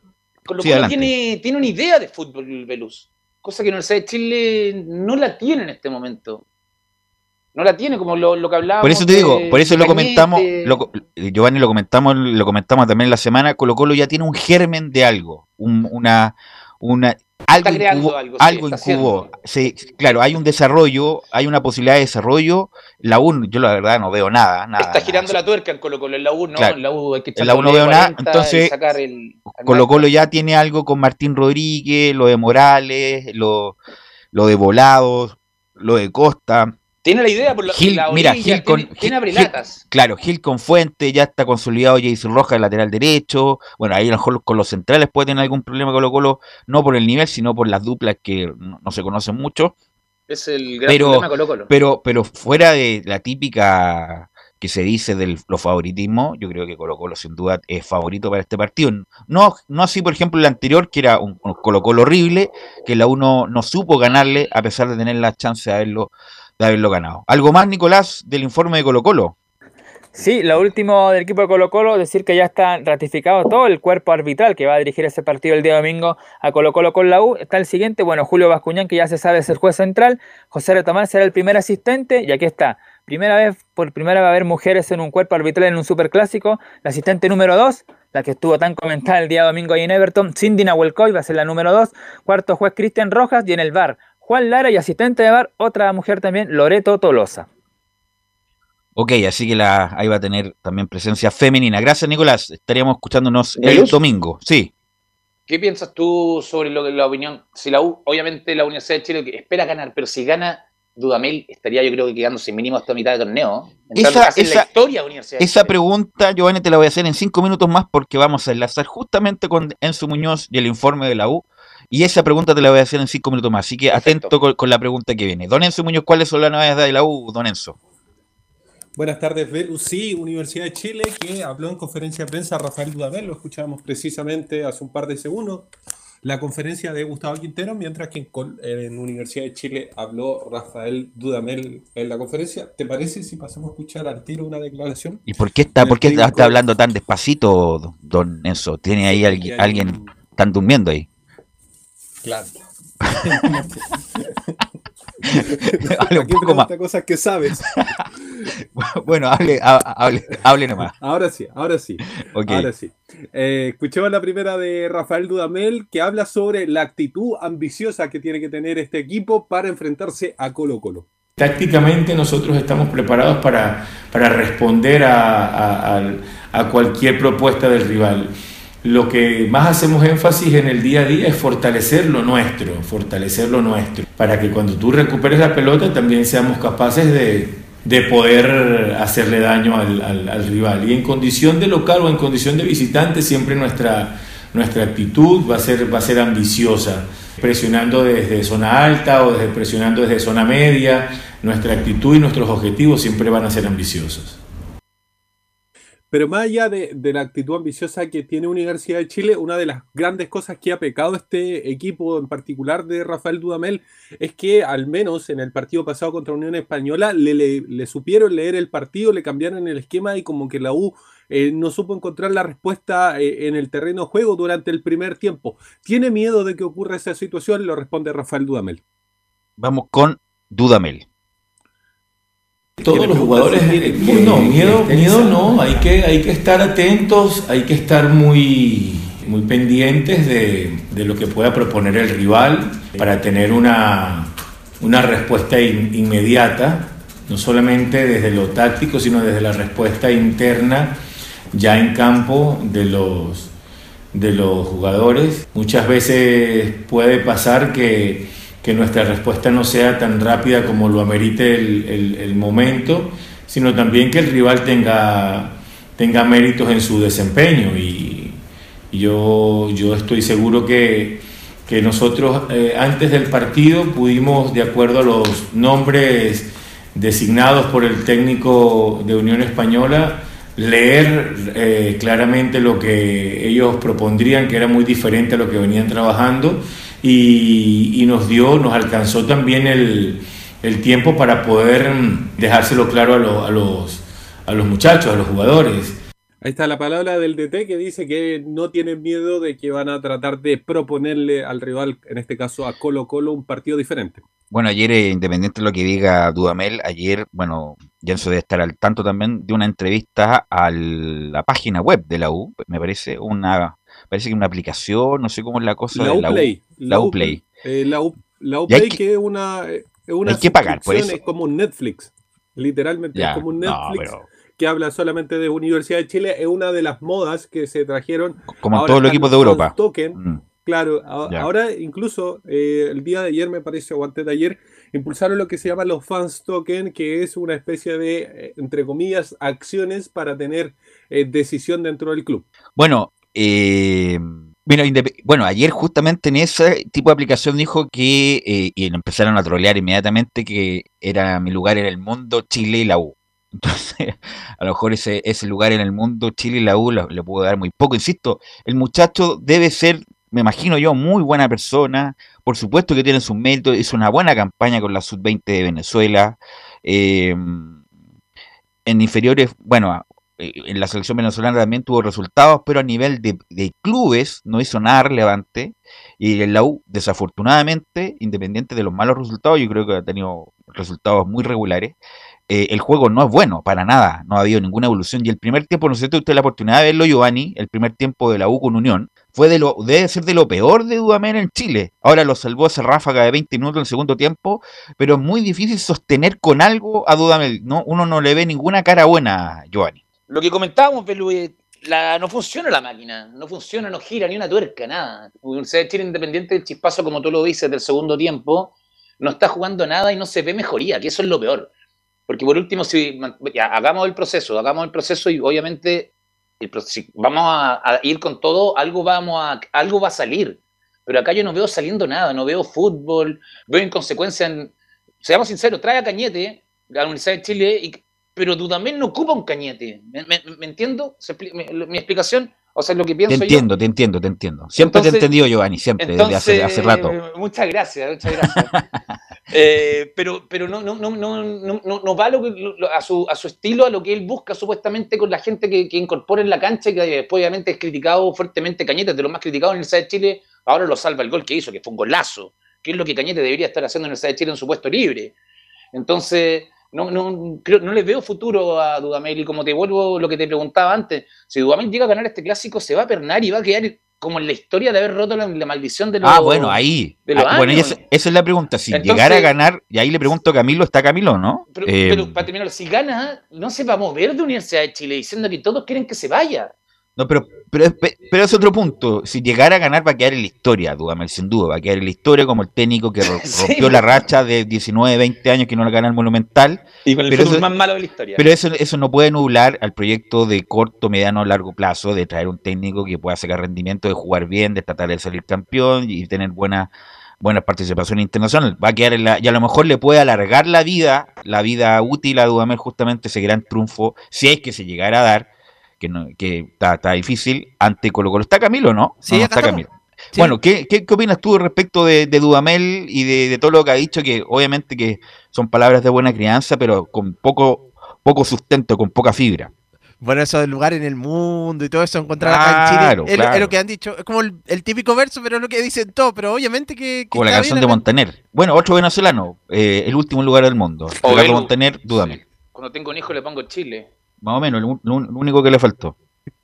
Colo Sí, Colo adelante. tiene, tiene una idea de fútbol, Velus, cosa que la Universidad de Chile no la tiene en este momento. No la tiene, como lo, lo que hablábamos. Por eso te digo, por eso lo comentamos, lo Giovanni lo comentamos, lo comentamos también en la semana, Colo Colo ya tiene un germen de algo, un- una, una, algo creando incubó, algo, sí, algo está incubó. Sí, claro, hay un desarrollo, hay una posibilidad de desarrollo. La UN, yo la verdad no veo nada, nada. Está girando la tuerca en Colo Colo, en la U no, Claro. en la U hay que En la U no veo nada, 40 y entonces, el- Colo Colo ya tiene algo con Martín Rodríguez, lo de Morales, lo, lo de Volados, lo de Costa. Tiene la idea por la, Gil, la mira, Gil con tiene, tiene Gil- abrelatas. Claro, Gil con Fuente, ya está consolidado Jason Rojas, el lateral derecho. Bueno, ahí a lo mejor con los centrales puede tener algún problema Colo Colo, no por el nivel, sino por las duplas que no, no se conocen mucho. Es el gran Pero, problema Colo Colo. pero, pero fuera de la típica que se dice de los favoritismos, yo creo que Colo Colo sin duda es favorito para este partido. No, no así, por ejemplo, el anterior, que era un, un Colo Colo horrible, que la uno no supo ganarle a pesar de tener la chance de haberlo, de haberlo ganado. ¿Algo más, Nicolás, del informe de Colo Colo? Sí, lo último del equipo de Colo Colo, decir que ya está ratificado todo el cuerpo arbitral que va a dirigir ese partido el día domingo a Colo Colo con la U. Está el siguiente, bueno, Julio Bascuñán, que ya se sabe es el juez central, José Retomar será el primer asistente, y aquí está, primera vez, por primera vez va a haber mujeres en un cuerpo arbitral en un superclásico, la asistente número 2, la que estuvo tan comentada el día domingo ahí en Everton, Cindy Nahuelcoy va a ser la número 2, cuarto juez Cristian Rojas, y en el bar, Juan Lara, y asistente de bar, otra mujer también, Loreto Tolosa. Ok, así que la, ahí va a tener también presencia femenina. Gracias, Nicolás. Estaríamos escuchándonos el domingo. Sí. ¿Qué piensas tú sobre lo que la opinión? Si la U, obviamente la Universidad de Chile que espera ganar, pero si gana Dudamel, estaría yo creo que quedándose mínimo hasta mitad de torneo. Entrando Esa- en la esa- historia de Universidad de Esa Chile. pregunta, Giovanni, te la voy a hacer en cinco minutos más porque vamos a enlazar justamente con Enzo Muñoz y el informe de la U. Y esa pregunta te la voy a hacer en cinco minutos más. Así que atento con, con la pregunta que viene. Don Enzo Muñoz, ¿cuáles son las novedades de la U, don Enzo? Buenas tardes. Sí, Universidad de Chile, que habló en conferencia de prensa Rafael Dudamel, lo escuchábamos precisamente hace un par de segundos. La conferencia de Gustavo Quintero, mientras que en, Universidad de Chile habló Rafael Dudamel en la conferencia. ¿Te parece si pasamos a escuchar al tiro una declaración? ¿Y por qué está, por qué está, hablando tan despacito, don Enzo? ¿Tiene ahí alguien, hay alguien tan durmiendo ahí? Claro. Hable un Aquí poco más. cosas que sabes. Bueno, hable, ha- hable, hable nomás. Ahora sí, ahora sí. Ahora sí. Eh, escuchemos la primera de Rafael Dudamel que habla sobre la actitud ambiciosa que tiene que tener este equipo para enfrentarse a Colo Colo. Tácticamente nosotros estamos preparados para, para responder a, a cualquier propuesta del rival. Lo que más hacemos énfasis en el día a día es fortalecer lo nuestro, fortalecer lo nuestro, para que cuando tú recuperes la pelota también seamos capaces de, de poder hacerle daño al, al- al rival. Y en condición de local o en condición de visitante siempre nuestra, nuestra actitud va a ser, va a ser ambiciosa, presionando desde zona alta o desde, presionando desde zona media. Nuestra actitud y nuestros objetivos siempre van a ser ambiciosos. Pero más allá de, la actitud ambiciosa que tiene Universidad de Chile, una de las grandes cosas que ha pecado este equipo en particular de Rafael Dudamel es que al menos en el partido pasado contra Unión Española le supieron leer el partido, le cambiaron el esquema y como que la U eh, no supo encontrar la respuesta eh, en el terreno de juego durante el primer tiempo. ¿Tiene miedo de que ocurra esa situación? Lo responde Rafael Dudamel. Vamos con Dudamel. Todos los jugadores, no, miedo, miedo no, hay que, hay que estar atentos, hay que estar muy, muy pendientes de, de lo que pueda proponer el rival para tener una, una respuesta in- inmediata, no solamente desde lo táctico, sino desde la respuesta interna ya en campo de los, de los jugadores. Muchas veces puede pasar que, que nuestra respuesta no sea tan rápida como lo amerite el, el- momento, sino también que el rival tenga, tenga méritos en su desempeño. Y, y yo, yo estoy seguro que, que nosotros eh, antes del partido pudimos, de acuerdo a los nombres designados por el técnico de Unión Española, leer eh, claramente lo que ellos propondrían, que era muy diferente a lo que venían trabajando, y, y nos dio, nos alcanzó también el, el tiempo para poder dejárselo claro a, lo- a los, a los muchachos, a los jugadores. Ahí está la palabra del DT que dice que no tienen miedo de que van a tratar de proponerle al rival, en este caso a Colo Colo, un partido diferente. Bueno, ayer, eh, independiente de lo que diga Dudamel, ayer, bueno, Jenso debe estar al tanto también de una entrevista a la página web de la U, me parece una, parece que una aplicación, no sé cómo es la cosa La Uplay. U. La Uplay. Eh, la Uplay que- que es una, es una hay que pagar por eso. Es como un Netflix. Literalmente Ya, es como un no, Netflix pero- que habla solamente de Universidad de Chile. Es una de las modas que se trajeron. Como en Ahora todos los equipos de Europa. Token. Mm. Claro, a- ahora incluso eh, el día de ayer me parece, o antes de ayer, impulsaron lo que se llama los fans token, que es una especie de, eh, entre comillas, acciones para tener eh, decisión dentro del club. Bueno, eh, bueno, bueno, ayer justamente en ese tipo de aplicación dijo que, eh, y empezaron a trolear inmediatamente, que era mi lugar en el mundo, Chile y la U. Entonces, a lo mejor ese, lugar en el mundo, Chile y la U, le puedo dar muy poco. Insisto, el muchacho debe ser, me imagino yo, muy buena persona. Por supuesto que tiene sus méritos, hizo una buena campaña con la Sub-20 de Venezuela. eh, en inferiores, bueno, en la selección venezolana también tuvo resultados, pero a nivel de, de clubes no hizo nada relevante. Y en la U, desafortunadamente, independiente de los malos resultados, yo creo que ha tenido resultados muy regulares. eh, el juego no es bueno, para nada, no ha habido ninguna evolución. Y el primer tiempo, no sé si usted la oportunidad de verlo, Giovanni, el primer tiempo de la U con Unión, fue de lo, debe ser de lo peor de Dudamel en Chile. Ahora lo salvó esa ráfaga de 20 minutos el segundo tiempo, pero es muy difícil sostener con algo a Dudamel. No, uno no le ve ninguna cara buena, Giovanni. Lo que comentábamos, Pelu, la, no funciona la máquina, no funciona, no gira ni una tuerca, nada. Universidad de Chile Independiente del chispazo, como tú lo dices, del segundo tiempo, no está jugando nada y no se ve mejoría, que eso es lo peor. Porque por último, si hagamos el proceso, hagamos el proceso y obviamente el pro- si vamos a, a ir con todo, algo, vamos a, algo va a salir. Pero acá yo no veo saliendo nada, no veo fútbol, veo inconsecuencia en... Seamos sinceros, trae a Cañete, la Universidad de Chile, y, pero Dudamel no ocupa un Cañete. ¿Me, me- me entiendo? ¿Se expli- me- lo- mi explicación, o sea, lo que Te pienso yo. entiendo, te entiendo, te entiendo. Siempre te he Entonces- entendido, Giovanni, siempre, desde hace, hace rato. Muchas gracias, muchas gracias. Eh, pero pero no, no, no, no, no, no, va lo que- lo- a, su, a su estilo, a lo que él busca supuestamente con la gente que, que incorpora en la cancha, y que después obviamente es criticado fuertemente Cañete, de lo más criticado en el Universidad de Chile, ahora lo salva el gol que hizo, que fue un golazo, que es lo que Cañete debería estar haciendo en el Universidad de Chile en su puesto libre. Entonces, no, no, creo, no le veo futuro a Dudamel y como te vuelvo lo que te preguntaba antes, si Dudamel llega a ganar este clásico se va a pernar y va a quedar como en la historia de haber roto la, la maldición de los Ah, bueno, ahí. de los Ah, bueno, y años. esa, esa es la pregunta. Si Entonces- llegara a ganar, y ahí le pregunto a Camilo, ¿está Camilo no? Pero, Eh, pero para terminar, si gana, no se va a mover de Universidad de Chile diciendo que todos quieren que se vaya. no, pero, pero, es- pero es otro punto. Si llegara a ganar, va a quedar en la historia, Dudamel, sin duda. Va a quedar en la historia como el técnico que Sí. rompió la racha de 19, 20 años que no le gana el Monumental. Y con el Pero eso- más malo de la historia. Pero eso, eso no puede nublar al proyecto de corto, mediano, largo plazo de traer un técnico que pueda sacar rendimiento, de jugar bien, de tratar de salir campeón y tener buena, buena participación internacional. Va a quedar en la, y a lo mejor le puede alargar la vida, la vida útil a Dudamel justamente ese gran triunfo, si es que se llegara a dar, que, no, que está, está difícil, ante Colo Colo. ¿Está Camilo no? Sí, No, no acá está. Camilo. Sí. Bueno, ¿qué, qué, qué opinas tú respecto de, de Dudamel y de, de todo lo que ha dicho? Que obviamente que son palabras de buena crianza, pero con poco, poco sustento, con poca fibra. Bueno, eso del lugar en el mundo y todo eso, encontrar acá en Claro, Chile. Es, lo- es claro. lo que han dicho. Es como el, el típico verso, pero es lo que dicen todos. Pero obviamente que. que Como la canción bien de. Montaner. Bueno, otro venezolano, eh, el último lugar del mundo. O. Montaner, Dudamel. Cuando tengo un hijo le pongo Chile. Más o menos, lo, lo único que le faltó.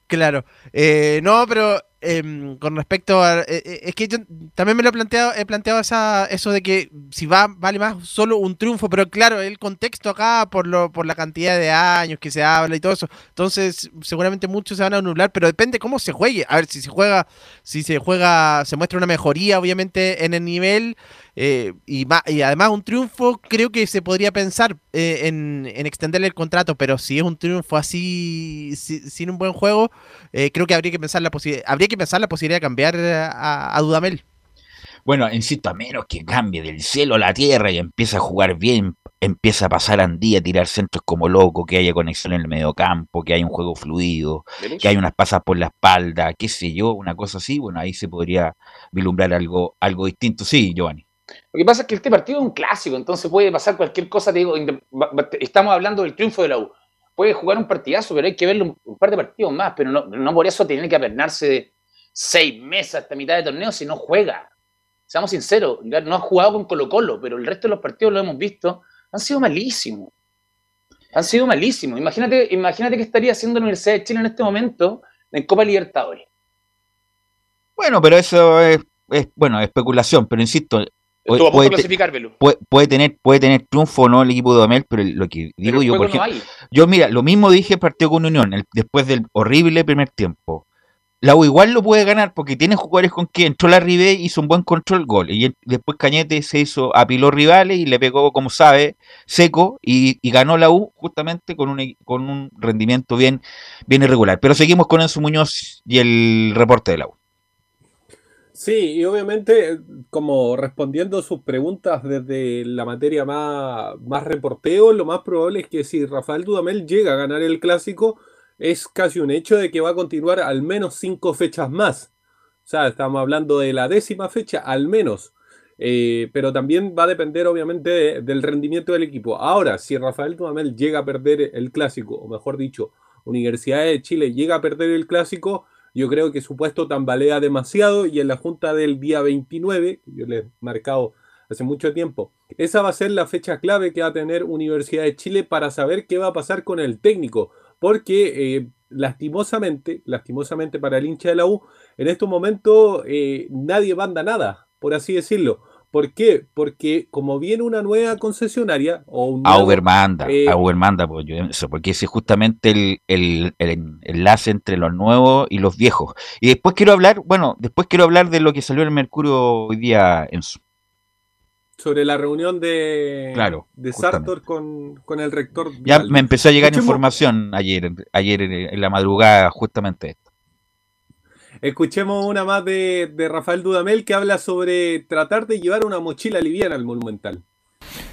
Claro. Eh, no, pero em, con respecto a. eh, eh, es que yo también me lo he planteado, he planteado esa, eso de que si va, vale más solo un triunfo, pero claro, el contexto acá por lo, por la cantidad de años que se habla y todo eso. Entonces, seguramente muchos se van a anular, pero depende cómo se juegue. A ver, si se juega, si se juega, se muestra una mejoría, obviamente, en el nivel. Eh, y, además un triunfo, creo que se podría pensar eh, en, en extenderle el contrato, pero si es un triunfo así, si- sin un buen juego, eh, creo que habría que pensar la posibilidad, habría que pensar la posibilidad de cambiar a, a Dudamel. Bueno, insisto, a menos que cambie del cielo a la tierra y empiece a jugar bien empieza a pasar Andía, a tirar centros como loco, que haya conexión en el mediocampo, que haya un juego fluido, que haya unas pasas por la espalda, qué sé yo, una cosa así, bueno, ahí se podría vislumbrar algo, algo distinto. Sí, Giovanni. Lo que pasa es que este partido es un clásico, entonces puede pasar cualquier cosa. Te digo, estamos hablando del triunfo de la U. Puede jugar un partidazo, pero hay que verlo un, par de partidos más. Pero no, por eso tiene que apernarse seis meses hasta mitad de torneo si no juega. Seamos sinceros, no ha jugado con Colo-Colo, pero el resto de los partidos lo hemos visto, han sido malísimos. Han sido malísimos. Imagínate, imagínate qué estaría haciendo la Universidad de Chile en este momento en Copa Libertadores. Bueno, pero eso es, es, bueno, especulación, pero insisto, Estuvo a punto puede, de clasificar, puede, puede tener, puede tener triunfo o no el equipo de Dudamel, pero lo que digo yo, por no ejemplo, yo mira, lo mismo dije partido con Unión, el- después del horrible primer tiempo. La U igual lo puede ganar porque tiene jugadores con que entró la Ribe, hizo un buen control gol. Y después Cañete se hizo, apiló rivales y le pegó, como sabe, seco y, y ganó la U justamente con un, con un rendimiento bien, bien irregular. Pero seguimos con Enzo Muñoz y el reporte de la U. Sí, y obviamente, como respondiendo sus preguntas desde la materia más, más reporteo, lo más probable es que si Rafael Dudamel llega a ganar el clásico, es casi un hecho de que va a continuar al menos cinco fechas más. O sea, estamos hablando de la décima fecha, al menos. Eh, pero también va a depender, obviamente, de- del rendimiento del equipo. Ahora, si Rafael Dudamel llega a perder el clásico, o mejor dicho, Universidad de Chile llega a perder el clásico, yo creo que su puesto tambalea demasiado y en la junta del día 29, que yo le he marcado hace mucho tiempo, esa va a ser la fecha clave que va a tener Universidad de Chile para saber qué va a pasar con el técnico, porque eh, lastimosamente, lastimosamente para el hincha de la U, en estos momentos eh, nadie manda nada, por así decirlo. ¿Por qué? Porque como viene una nueva concesionaria o un nuevo, Auber manda, eh, pues, porque ese es justamente el, el- el enlace entre los nuevos y los viejos. Y después quiero hablar, bueno, después quiero hablar de lo que salió en el Mercurio hoy día en su. sobre la reunión de, Claro, de. Sartor con, con el rector. Ya me empezó a llegar Escuchemos- información ayer, ayer en en la madrugada, justamente esto. Escuchemos una más de, Rafael Dudamel que habla sobre tratar de llevar una mochila liviana al Monumental.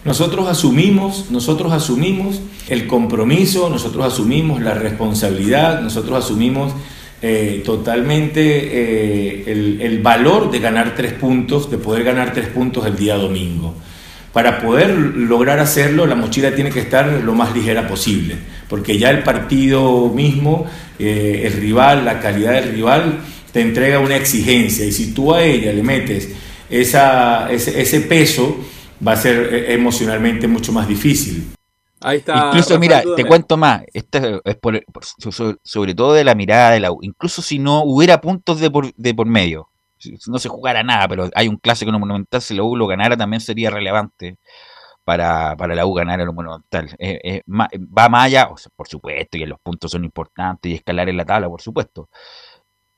Nosotros asumimos, nosotros asumimos el compromiso, nosotros asumimos la responsabilidad, nosotros asumimos eh, totalmente eh, el, el valor de ganar tres puntos, de poder ganar tres puntos el día domingo. Para poder lograr hacerlo, la mochila tiene que estar lo más ligera posible, porque ya el partido mismo, eh, el rival, la calidad del rival, te entrega una exigencia y si tú a ella le metes esa, ese, ese peso, va a ser eh, emocionalmente mucho más difícil. Ahí está. Incluso, Rafael mira, te cuento más, esto es por- por- so- sobre todo de la mirada de la U. Incluso si no hubiera puntos de por, de por medio, si no se jugara nada, pero hay un clásico en el Monumental, si la U lo ganara también sería relevante para, para la U ganar en el Monumental. Eh, eh, va más allá, o sea, por supuesto, y los puntos son importantes y escalar en la tabla, por supuesto.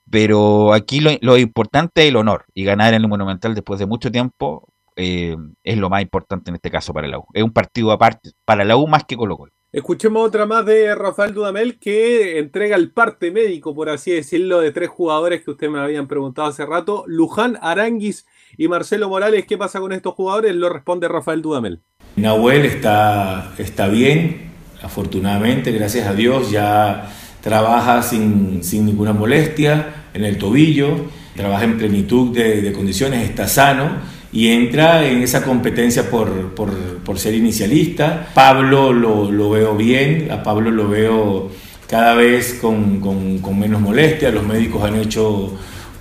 Pero aquí lo, lo importante es el honor y ganar en el Monumental después de mucho tiempo eh, es lo más importante en este caso para la U. Es un partido aparte para la U más que Colo Colo. Escuchemos otra más de Rafael Dudamel que entrega el parte médico, por así decirlo, de tres jugadores que ustedes me habían preguntado hace rato. Luján, Aranguis y Marcelo Morales. ¿Qué pasa con estos jugadores? Lo responde Rafael Dudamel. Nahuel está, está bien, afortunadamente, gracias a Dios, ya trabaja sin, sin ninguna molestia en el tobillo, trabaja en plenitud de, condiciones, está sano y entra en esa competencia por, por, por ser inicialista. Pablo lo, lo veo bien, a Pablo lo veo cada vez con, con- con menos molestia, los médicos han hecho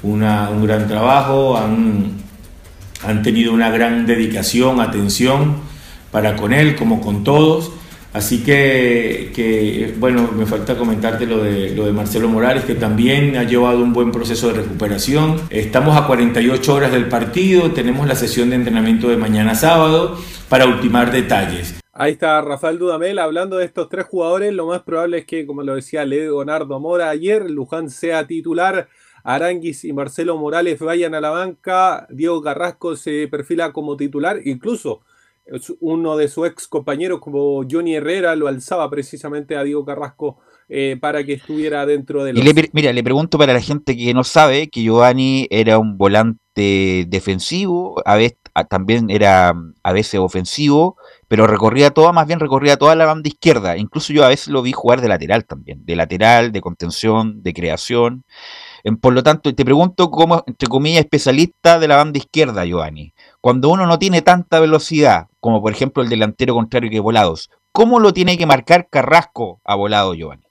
una- un gran trabajo, han, han tenido una gran dedicación, atención para con él como con todos. Así que, bueno, me falta comentarte lo de, lo de Marcelo Morales, que también ha llevado un buen proceso de recuperación. Estamos a 48 horas del partido, tenemos la sesión de entrenamiento de mañana sábado para ultimar detalles. Ahí está Rafael Dudamel hablando de estos tres jugadores. Lo más probable es que, como lo decía Leonardo Mora ayer, Luján sea titular, Aranguis y Marcelo Morales vayan a la banca, Diego Carrasco se perfila como titular, incluso uno de sus ex compañeros como Johnny Herrera lo alzaba precisamente a Diego Carrasco eh, para que estuviera dentro de Y los... le, pre- mira, le pregunto para la gente que no sabe que Giovanni era un volante defensivo, a, ve- ah, también era a veces ofensivo, pero recorría toda, más bien recorría toda la banda izquierda. Incluso yo a veces lo vi jugar de lateral también, de lateral, de contención, de creación. Em, Por lo tanto, te pregunto como, entre comillas, especialista de la banda izquierda, Giovanni. Cuando uno no tiene tanta velocidad, como por ejemplo el delantero contrario que Volados, ¿cómo lo tiene que marcar Carrasco a Volado, Giovanni?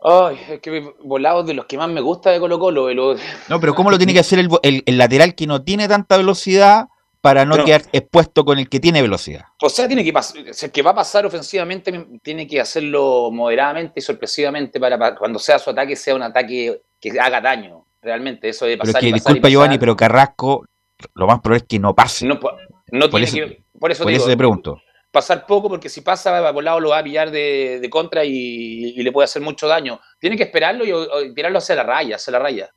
Ay, es que volados de los que más me gusta de Colo Colo. el- No, pero ¿cómo lo tiene que hacer el, vo- el- el lateral que no tiene tanta velocidad para no quedar expuesto con el que tiene velocidad? O sea, tiene que pasar, el que va a pasar ofensivamente tiene que hacerlo moderadamente y sorpresivamente para, para cuando sea su ataque sea un ataque que haga daño. Realmente, eso de Pero es pasar que, y pasar disculpa y Giovanni, pasar, pero Carrasco, lo más probable es que no pase. no, po- no por, tiene eso, que, por eso, por te eso digo, te pregunto. pasar poco porque si pasa volado lo va a pillar de, de contra y, y le puede hacer mucho daño. Tiene que esperarlo y, o- tirarlo hacia la raya, hacia la raya.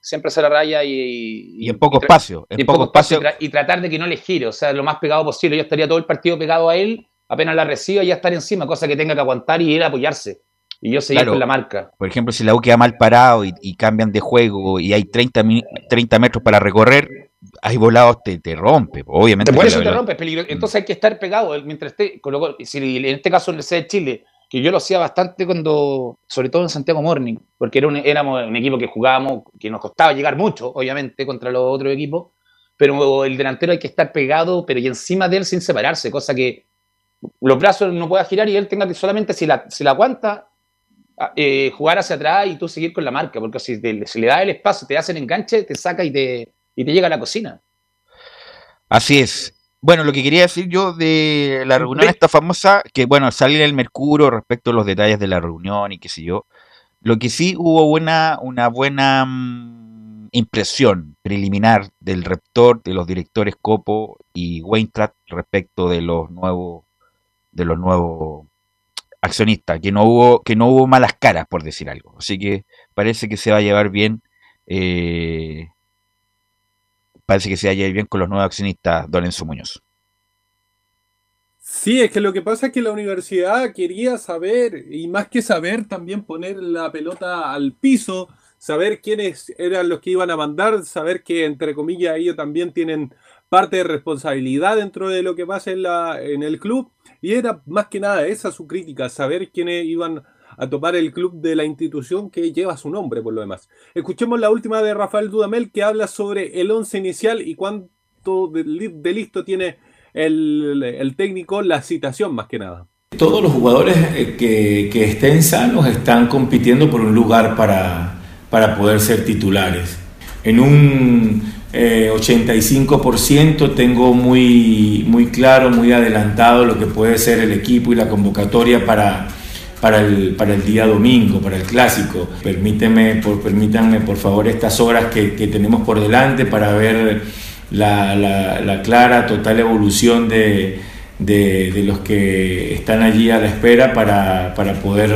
Siempre hacia la raya y, Y en poco espacio, en poco poco espacio y, tra- y tratar de que no le gire, o sea, lo más pegado posible. Yo estaría todo el partido pegado a él, apenas la reciba y ya estar encima, cosa que tenga que aguantar y él apoyarse. Y yo seguir Claro. con la marca. Por ejemplo, si la U queda mal parado y, cambian de juego y hay 30, mi- 30 metros para recorrer, hay volados te, te rompe, obviamente. Por eso te rompe, es peligroso. Entonces hay que estar pegado él, mientras esté. Si en este caso en el C de Chile, que yo lo hacía bastante cuando, sobre todo en Santiago Morning, porque era un, éramos un equipo que jugábamos, que nos costaba llegar mucho, obviamente, contra los otros equipos, pero el delantero hay que estar pegado, pero y encima de él sin separarse, cosa que los brazos no pueda girar y él tenga que solamente, si la, si la aguanta, a- eh, jugar hacia atrás y tú seguir con la marca, porque si, te- si le da el espacio, te hacen enganche, te saca y te, y te llega a la cocina. Así es. Bueno, lo que quería decir yo de la reunión esta famosa, que bueno, sale el Mercurio respecto a los detalles de la reunión y qué sé yo. Lo que sí hubo buena, una buena mm, impresión preliminar del rector, de los directores Copo y Weintratt respecto de los nuevos, de los nuevos accionistas, que no hubo, que no hubo malas caras, por decir algo. Así que parece que se va a llevar bien. eh, parece que se va a bien con los nuevos accionistas, Don Enzo Muñoz. Sí, es que lo que pasa es que la universidad quería saber, y más que saber, también poner la pelota al piso, saber quiénes eran los que iban a mandar, saber que, entre comillas, ellos también tienen parte de responsabilidad dentro de lo que pasa en, la, en el club, y era más que nada esa su crítica, saber quiénes iban a tomar el club de la institución que lleva su nombre, por lo demás. Escuchemos la última de Rafael Dudamel, que habla sobre el once inicial y cuánto de, li- de listo tiene el, el técnico, la citación más que nada. Todos los jugadores eh, que, que estén sanos están compitiendo por un lugar para, para poder ser titulares. En un eh, 85% tengo muy, muy claro, muy adelantado lo que puede ser el equipo y la convocatoria para, para, el, para el día domingo, para el clásico. Permíteme, por, permítanme por favor estas horas que, que tenemos por delante para ver la, la- la clara, total evolución de, de- de los que están allí a la espera para, para poder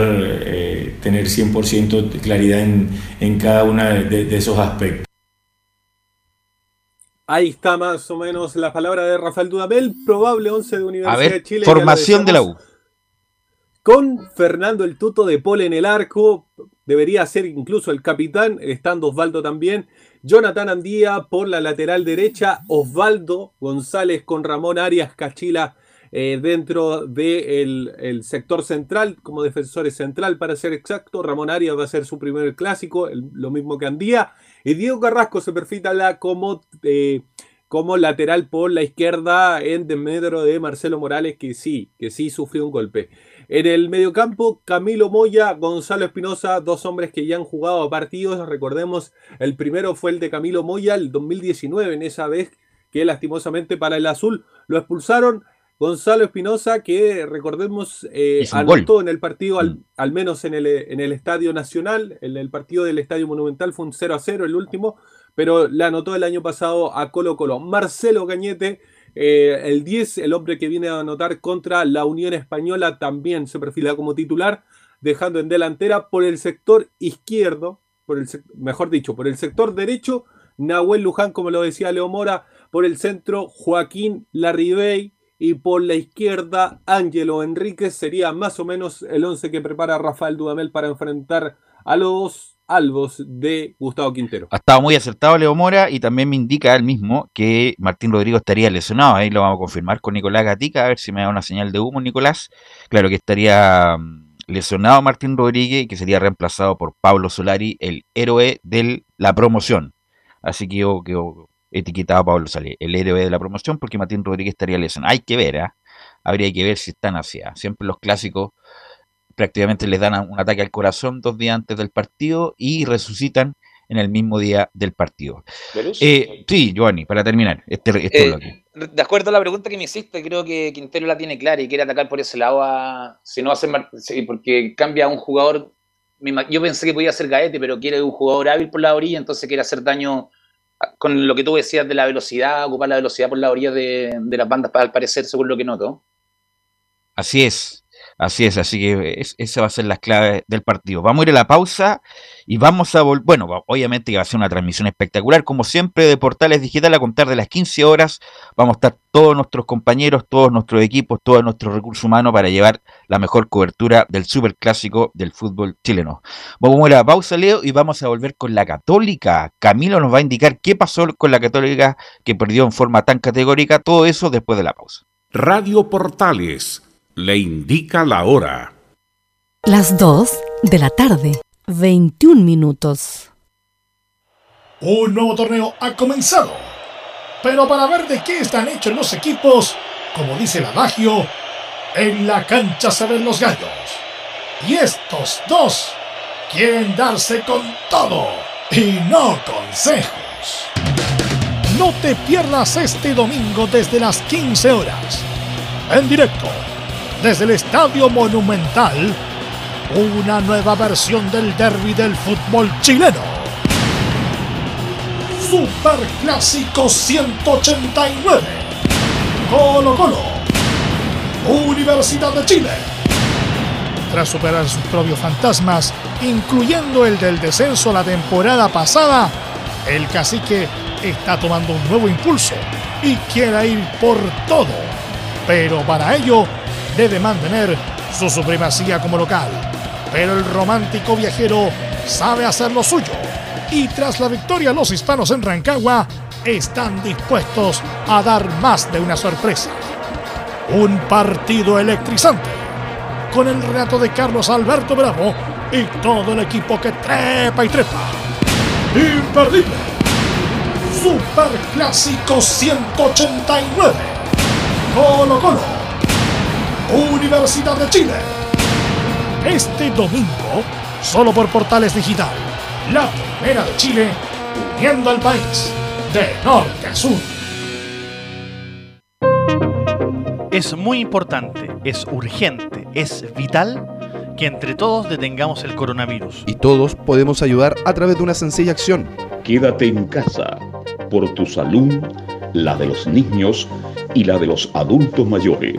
eh, tener 100% de claridad en, en cada uno de, de esos aspectos. Ahí está más o menos la palabra de Rafael Dudamel, probable 11 de Universidad A ver, de Chile. formación de la U. Con Fernando el Tuto de Pole en el arco, debería ser incluso el capitán, estando Osvaldo también. Jonathan Andía por la lateral derecha, Osvaldo González con Ramón Arias Cachila eh, dentro del el sector central, como defensores central para ser exacto. Ramón Arias va a ser su primer clásico, lo mismo que Andía. Y Diego Carrasco se perfila como, eh, como lateral por la izquierda en desmedro de Marcelo Morales, que sí, que sí sufrió un golpe. En el mediocampo, Camilo Moya, Gonzalo Espinosa, dos hombres que ya han jugado partidos. Recordemos, el primero fue el de Camilo Moya, el 2019, en esa vez que lastimosamente para el azul lo expulsaron. Gonzalo Espinosa, que recordemos, eh, anotó gol. en el partido, al, al menos en el, en el Estadio Nacional, en el partido del Estadio Monumental fue un 0 a 0 el último, pero la anotó el año pasado a Colo Colo. Marcelo Cañete, eh, el 10, el hombre que viene a anotar contra la Unión Española, también se perfila como titular, dejando en delantera por el sector izquierdo, por el mejor dicho, por el sector derecho, Nahuel Luján, como lo decía Leo Mora, por el centro Joaquín Larribey y por la izquierda Ángelo Enríquez sería más o menos el 11 que prepara Rafael Dudamel para enfrentar a los albos de Gustavo Quintero. Ha estado muy acertado Leo Mora y también me indica él mismo que Martín Rodrigo estaría lesionado. Ahí lo vamos a confirmar con Nicolás Gatica, a ver si me da una señal de humo, Nicolás. Claro que estaría mm, lesionado Martín Rodríguez y que sería reemplazado por Pablo Solari, el héroe de la promoción. Así que yo, yo etiquetado a Pablo Solari, el héroe de la promoción, porque Martín Rodríguez estaría lesionado. Hay que ver, ¿ah? habría que ver si están así. ¿ah? Siempre los clásicos prácticamente les dan un ataque al corazón dos días antes del partido y resucitan en el mismo día del partido. Eh, sí, Giovanni, para terminar este, este Eh, bloque. de acuerdo a la pregunta que me hiciste, creo que Quintero la tiene clara y quiere atacar por ese lado a. Si no va a ser. Mar- sí, porque cambia a un jugador. Yo pensé que podía ser Gaete, pero quiere un jugador hábil por la orilla, entonces quiere hacer daño con lo que tú decías de la velocidad, ocupar la velocidad por la orilla de, de las bandas, al parecer, según lo que noto. Así es, así es, así que es- esa va a ser la clave del partido. Vamos a ir a la pausa y vamos a volver, bueno, obviamente que va a ser una transmisión espectacular, como siempre de Portales Digital a contar de las 15 horas, vamos a estar todos nuestros compañeros, todos nuestros equipos, todos nuestros recursos humanos para llevar la mejor cobertura del superclásico del fútbol chileno. Vamos a ir a la pausa, Leo, y vamos a volver con la Católica. Camilo nos va a indicar qué pasó con la Católica que perdió en forma tan categórica, todo eso después de la pausa. Radio Portales le indica la hora. Las 2 de la tarde, 21 minutos. Un nuevo torneo ha comenzado. Pero para ver de qué están hechos los equipos, como dice el adagio, en la cancha se ven los gallos. Y estos dos quieren darse con todo y no consejos. No te pierdas este domingo desde las 15 horas. En directo, desde el Estadio Monumental, una nueva versión del derby del fútbol chileno. Super Clásico 189. Colo Colo. Universidad de Chile. Tras superar sus propios fantasmas, incluyendo el del descenso la temporada pasada, el cacique está tomando un nuevo impulso y quiere ir por todo. Pero para ello debe mantener su supremacía como local. Pero el romántico viajero sabe hacer lo suyo y tras la victoria los hispanos en Rancagua están dispuestos a dar más de una sorpresa. Un partido electrizante con el relato de Carlos Alberto Bravo y todo el equipo que trepa y trepa. Imperdible. Super Clásico 189. Colo Colo. Universidad de Chile. Este domingo, solo por Portales Digital. La primera de Chile, uniendo al país de norte a sur. Es muy importante, es urgente, es vital que entre todos detengamos el coronavirus. Y todos podemos ayudar a través de una sencilla acción. Quédate en casa por tu salud, la de los niños y la de los adultos mayores.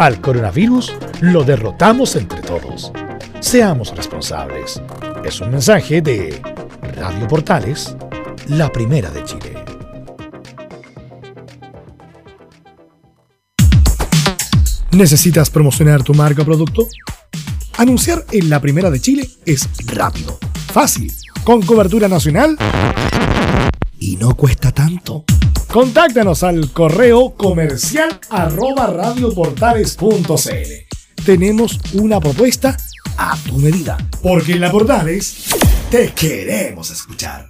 al coronavirus lo derrotamos entre todos. Seamos responsables. Es un mensaje de Radio Portales, la primera de Chile. ¿Necesitas promocionar tu marca o producto? Anunciar en la primera de Chile es rápido, fácil, con cobertura nacional y no cuesta tanto. Contáctanos al correo comercial arroba radioportales.cl. Tenemos una propuesta a tu medida, porque en la Portales te queremos escuchar.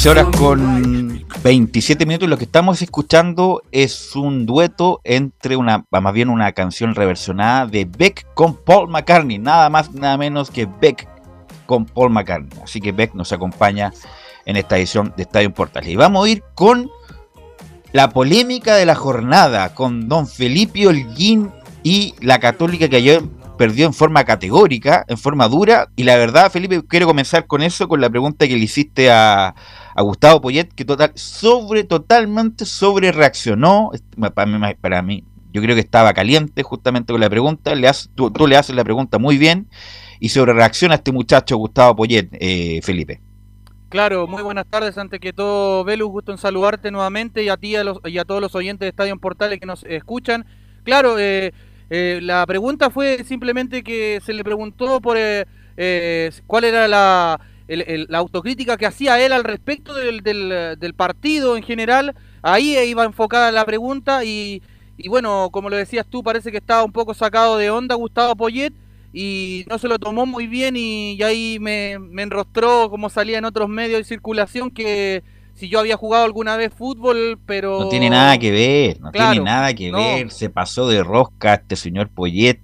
13 horas con 27 minutos lo que estamos escuchando es un dueto entre una, ah, más bien una canción reversionada de Beck con Paul McCartney, nada más, nada menos que Beck con Paul McCartney. Así que Beck nos acompaña en esta edición de Estadio Portales. Y vamos a ir con la polémica de la jornada, con don Felipe Holguín y la católica que ayer perdió en forma categórica, en forma dura. Y la verdad, Felipe, quiero comenzar con eso, con la pregunta que le hiciste a, a Gustavo Poyet, que total, sobre, totalmente sobre reaccionó. Para mí, para mí, yo creo que estaba caliente justamente con la pregunta. Le haces- tú, tú le haces la pregunta muy bien. Y sobre reacciona este muchacho Gustavo Poyet, eh, Felipe. Claro, muy buenas tardes. Antes que todo, Velus, gusto en saludarte nuevamente y a ti a los- y a todos los oyentes de Estadio Portales que nos escuchan. Claro, eh, eh, la pregunta fue simplemente que se le preguntó por eh, eh, cuál era la, autocrítica que hacía él al respecto del, del- partido en general. Ahí iba enfocada la pregunta y, y bueno, como lo decías tú, parece que estaba un poco sacado de onda Gustavo Poyet y no se lo tomó muy bien y, y ahí me, me enrostró como salía en otros medios de circulación que si yo había jugado alguna vez fútbol, pero... No tiene nada que ver, no Claro, tiene nada que no. ver. Se pasó de rosca este señor Poyet.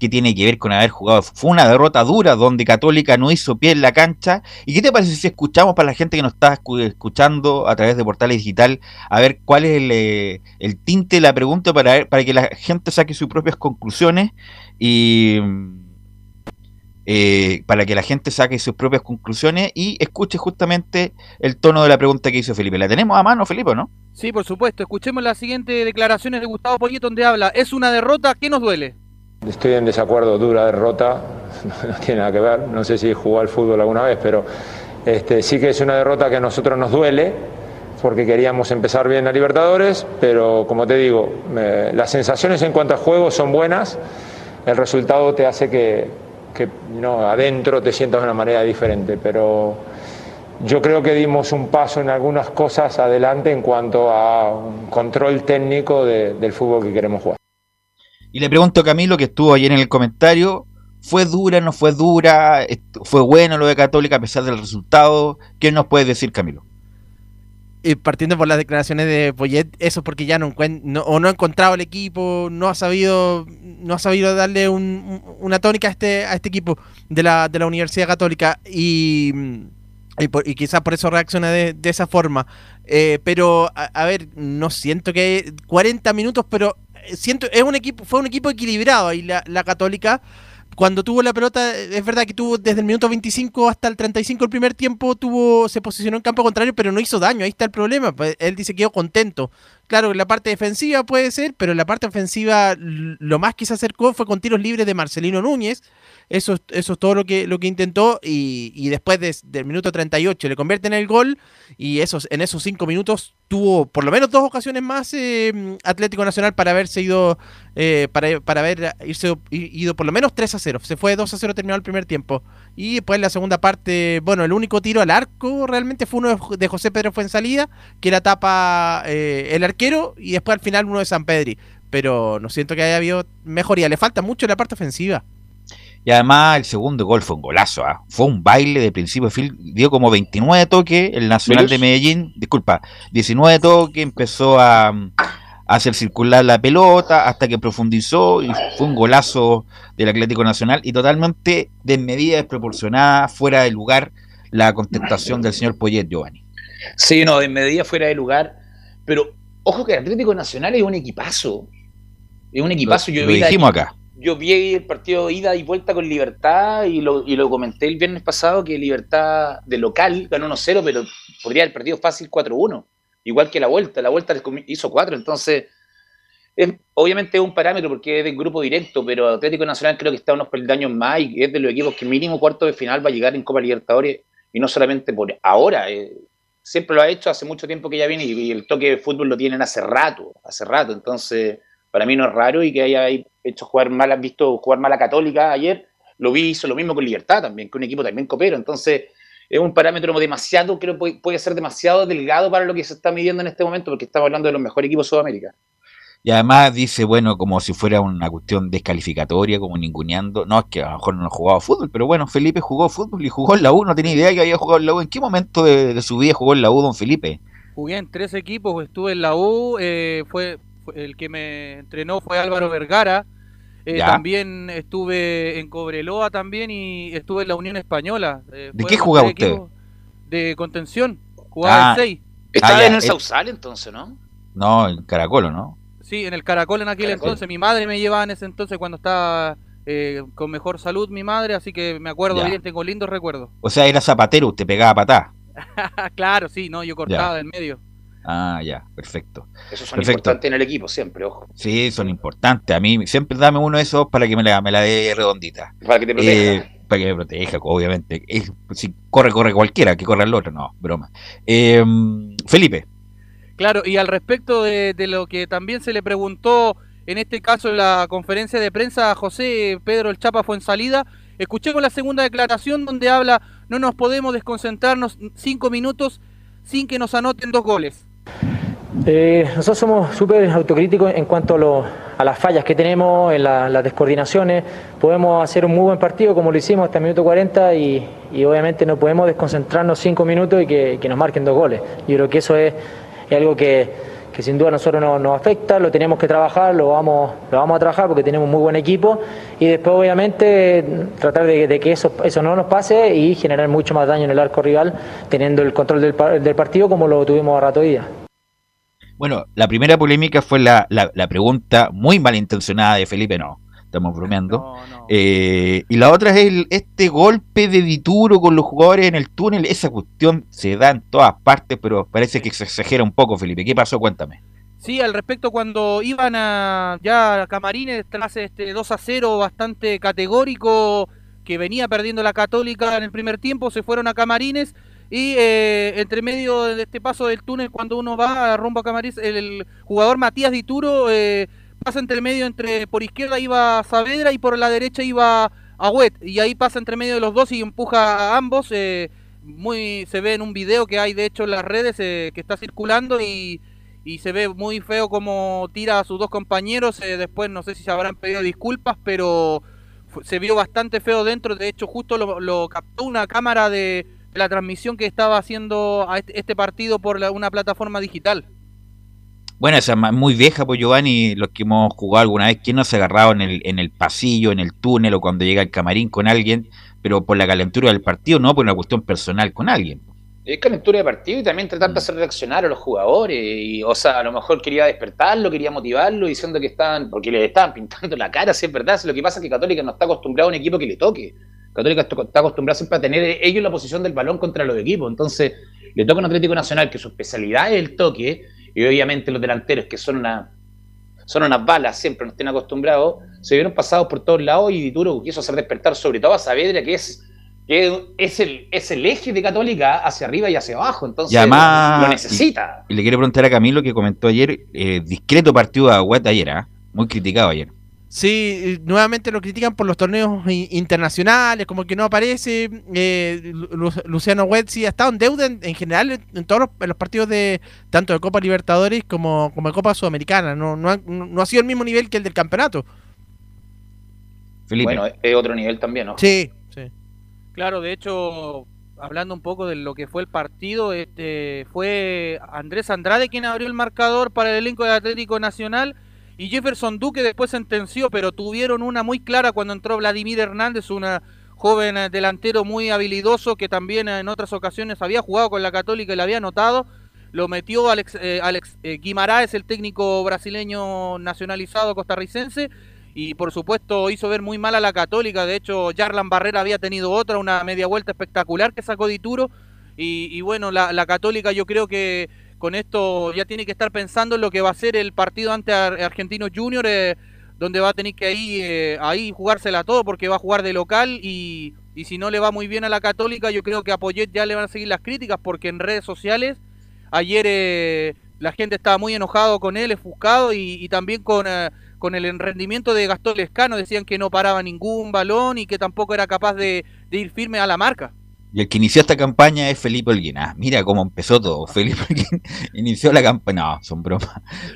¿Qué tiene que ver con haber jugado? Fue una derrota dura donde Católica no hizo pie en la cancha. ¿Y qué te parece si escuchamos para la gente que nos está escu- escuchando a través de Portales Digital a ver cuál es el, eh, el tinte de la pregunta para, ver- para que la gente saque sus propias conclusiones y eh, para que la gente saque sus propias conclusiones y escuche justamente el tono de la pregunta que hizo Felipe. ¿La tenemos a mano, Felipe, o no? Sí, por supuesto. Escuchemos las siguientes declaraciones de Gustavo Poyet donde habla, es una derrota que nos duele. Estoy en desacuerdo, dura derrota, no tiene nada que ver, no sé si jugó al fútbol alguna vez, pero este, sí que es una derrota que a nosotros nos duele, porque queríamos empezar bien a Libertadores, pero como te digo, me- las sensaciones en cuanto a juego son buenas, el resultado te hace que, que, no, adentro te sientas de una manera diferente, pero yo creo que dimos un paso en algunas cosas adelante en cuanto a un control técnico de- del fútbol que queremos jugar. Y le pregunto a Camilo, que estuvo ayer en el comentario, ¿fue dura, no fue dura? ¿Fue bueno lo de Católica a pesar del resultado? ¿Qué nos puedes decir, Camilo? Y partiendo por las declaraciones de Poyet, eso es porque ya no, no- o no ha encontrado el equipo, no ha sabido, no ha sabido darle un- un- una tónica a este, a este equipo de la, de la Universidad Católica y, y, y quizás por eso reacciona de, esa forma. Eh, pero, a, a ver, no siento que 40 minutos, pero eh, siento, es un equipo, fue un equipo equilibrado ahí la, la Católica. Cuando tuvo la pelota, es verdad que tuvo desde el minuto 25 hasta el 35 el primer tiempo, tuvo se posicionó en campo contrario, pero no hizo daño. Ahí está el problema. pues, Él dice que quedó contento. Claro, en la parte defensiva puede ser, pero en la parte ofensiva lo más que se acercó fue con tiros libres de Marcelino Núñez. Eso, es- eso es todo lo que, lo que intentó. Y, y después de- del minuto 38 le convierten el gol. Y esos, en esos cinco minutos tuvo por lo menos dos ocasiones más eh, Atlético Nacional para haberse ido, eh, para, para haber irse, ido por lo menos 3 a 0. Se fue 2 a 0 terminado el primer tiempo. Y después en la segunda parte, bueno, el único tiro al arco realmente fue uno de Jo- de José Pedro Fuensalida, que era tapa eh, el arquero, y después al final uno de San Pedri. Pero no siento que haya habido mejoría. Le falta mucho en la parte ofensiva. Y además el segundo gol fue un golazo, ¿ah? fue un baile de principio de fin, dio como 29 toques, el Nacional de Medellín, disculpa, 19 toques, empezó a, a hacer circular la pelota hasta que profundizó y fue un golazo del Atlético Nacional y totalmente desmedida, desproporcionada, fuera de lugar la contestación del señor Poyet Giovanni. Sí, no, de medida fuera de lugar. Pero ojo que el Atlético Nacional es un equipazo. Es un equipazo. Lo- yo lo dijimos acá. Yo vi el partido ida y vuelta con Libertad y lo, y lo comenté el viernes pasado que Libertad de local ganó 1-0, pero podría haber perdido fácil 4-1. Igual que la vuelta. La vuelta hizo 4. Entonces, es, obviamente es un parámetro porque es del grupo directo, pero Atlético Nacional creo que está unos peldaños más y es de los equipos que mínimo cuarto de final va a llegar en Copa Libertadores y no solamente por ahora. eh, siempre lo ha hecho hace mucho tiempo que ya viene y, y el toque de fútbol lo tienen hace rato, hace rato. Entonces, para mí no es raro y que haya hecho jugar mal, has visto jugar mal a Católica ayer, lo vi, hizo lo mismo con Libertad también, que un equipo también copero. Entonces, es un parámetro demasiado, creo puede, puede ser demasiado delgado para lo que se está midiendo en este momento, porque estamos hablando de los mejores equipos de Sudamérica. Y además dice, bueno, como si fuera una cuestión descalificatoria, como ninguneando. No, es que a lo mejor no ha jugado fútbol, pero bueno, Felipe jugó fútbol y jugó en la U, no tenía idea que había jugado en la U. ¿En qué momento de, de su vida jugó en la U, don Felipe? Jugué en tres equipos, estuve en la U, eh, fue- el que me entrenó fue Álvaro Vergara, eh, Ya. también estuve en Cobreloa también y estuve en la Unión Española. eh, ¿De qué jugaba usted? De contención, jugaba Ah, en 6. Estaba Ah, ya, en el eh. Sausal entonces, ¿no? No, en Caracolo, ¿no? Sí, en el Caracol en aquel Caracol. entonces. Mi madre me llevaba en ese entonces cuando estaba eh, con mejor salud mi madre, así que me acuerdo Ya. bien, tengo lindos recuerdos. O sea, era zapatero, usted pegaba patá. claro, sí, no, yo cortaba del medio. Ah, ya, perfecto. Esos son Perfecto. importantes en el equipo siempre, ojo. Sí, son importantes. A mí siempre dame uno de esos para que me la, me la dé redondita. Para que te proteja. Eh, para que me proteja, obviamente. Es- si corre, corre cualquiera, que corra el otro. No, broma. Eh, Felipe, Claro, y al respecto de, de lo que también se le preguntó, en este caso en la conferencia de prensa a José Pedro El Chapa fue en salida, escuchemos la segunda declaración donde habla, no nos podemos desconcentrarnos cinco minutos sin que nos anoten dos goles. Eh, nosotros somos súper autocríticos en cuanto a, lo- a las fallas que tenemos, en la- las descoordinaciones. Podemos hacer un muy buen partido como lo hicimos hasta el minuto 40 y, y obviamente no podemos desconcentrarnos cinco minutos y que, nos marquen dos goles. Yo creo que eso es, algo que, sin duda a nosotros nos, nos afecta, lo tenemos que trabajar, lo vamos, lo vamos a trabajar porque tenemos un muy buen equipo y después obviamente tratar de, que eso, eso no nos pase y generar mucho más daño en el arco rival teniendo el control del, del partido como lo tuvimos a rato hoy día. Bueno, la primera polémica fue la, la, la pregunta muy malintencionada de Felipe, no. Estamos bromeando. Eh, y la otra es el, este golpe de Dituro con los jugadores en el túnel. Esa cuestión se da en todas partes, pero parece que se exagera un poco, Felipe. ¿Qué pasó? Cuéntame. Sí, al respecto cuando iban a ya a Camarines tras este 2 a 0 bastante categórico que venía perdiendo la Católica en el primer tiempo, se fueron a Camarines y eh, entre medio de este paso del túnel cuando uno va rumbo a Camarines, el, jugador Matías Dituro eh, pasa entre medio entre por izquierda iba Saavedra y por la derecha iba Agüet y ahí pasa entre medio de los dos y empuja a ambos eh, muy se ve en un video que hay de hecho en las redes eh, que está circulando y, y se ve muy feo como tira a sus dos compañeros. eh, después no sé si se habrán pedido disculpas, pero se vio bastante feo dentro. De hecho, justo lo, lo captó una cámara de la transmisión que estaba haciendo a este, este partido por la- una plataforma digital. Bueno, esa es muy vieja, pues Giovanni, los que hemos jugado alguna vez, ¿quién no se ha agarrado en el, en el pasillo, en el túnel o cuando llega al camarín con alguien, pero por la calentura del partido, no por una cuestión personal con alguien? Es calentura de partido y también tratar de hacer reaccionar a los jugadores. Y, o sea, a lo mejor quería despertarlo, quería motivarlo, diciendo que estaban, porque le estaban pintando la cara, si es verdad. Si lo que pasa es que Católica no está acostumbrado a un equipo que le toque. Católica está acostumbrado siempre a tener ellos la posición del balón contra los equipos. Entonces, le toca a un Atlético Nacional que su especialidad es el toque, y obviamente los delanteros que son una son unas balas, siempre nos tienen acostumbrados, se vieron pasados por todos lados y Dituro quiso hacer despertar sobre todo a Saavedra, que es que es el, es el eje de Católica hacia arriba y hacia abajo, entonces Y además, lo necesita. Y, y le quiero preguntar a Camilo que comentó ayer, eh, discreto partido de Aguat ayer, ¿ah? muy criticado ayer. Sí, nuevamente lo critican por los torneos internacionales, como que no aparece. Eh, Lu- Luciano Huetzi ha estado en deuda en, en general en, en todos los, en los partidos de tanto de Copa Libertadores como, como de Copa Sudamericana. No, no, ha, no ha sido el mismo nivel que el del campeonato. Felipe. Bueno, es otro nivel también, ¿no? Sí, sí. Claro, de hecho, hablando un poco de lo que fue el partido, este fue Andrés Andrade quien abrió el marcador para el elenco del Atlético Nacional y Jefferson Duque después sentenció, pero tuvieron una muy clara cuando entró Vladimir Hernández, una joven eh, delantero muy habilidoso que también eh, en otras ocasiones había jugado con la Católica y la había anotado. Lo metió Alex, eh, Alex eh, Guimaraes, el técnico brasileño nacionalizado costarricense, y por supuesto hizo ver muy mal a la Católica. De hecho, Jarlan Barrera había tenido otra, una media vuelta espectacular que sacó Dituro. Y, y bueno, la Católica yo creo que con esto ya tiene que estar pensando en lo que va a ser el partido ante Ar- Argentinos Junior, eh, donde va a tener que ahí, eh, ahí jugársela todo porque va a jugar de local y, y si no le va muy bien a la Católica, yo creo que a Poyet ya le van a seguir las críticas porque en redes sociales ayer eh, la gente estaba muy enojado con él, enfuscado y, también con, eh, con el rendimiento de Gastón Lescano. Decían que no paraba ningún balón y que tampoco era capaz de ir firme a la marca. Y el que inició esta campaña es Felipe Holguín. Ah, mira cómo empezó todo. Felipe Holguín inició la campaña. No, son bromas,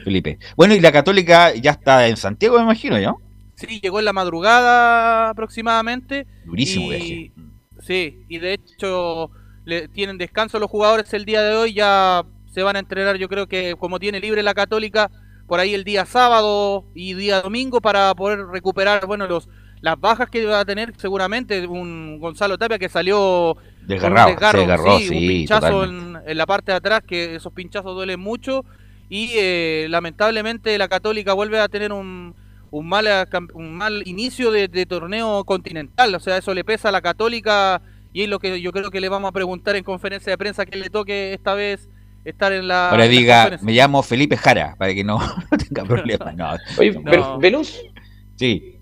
Felipe. Bueno, y la Católica ya está en Santiago, me imagino, ¿no? Sí, llegó en la madrugada aproximadamente. Durísimo y, viaje. Sí, y de hecho le, tienen descanso los jugadores el día de hoy, ya se van a entrenar, yo creo que como tiene libre la Católica, por ahí el día sábado y día domingo para poder recuperar, bueno, los las bajas que va a tener seguramente un Gonzalo Tapia que salió Desgarrado, un desgarro, se desgarró, sí, sí, un pinchazo en, la parte de atrás, que esos pinchazos duelen mucho y eh, lamentablemente la Católica vuelve a tener un, un mal, un mal inicio de, de torneo continental, o sea, eso le pesa a la Católica y es lo que yo creo que le vamos a preguntar en conferencia de prensa que le toque esta vez estar en la... Ahora diga, me llamo Felipe Jara, para que no, no tenga problemas. No, Oye, no. Sí.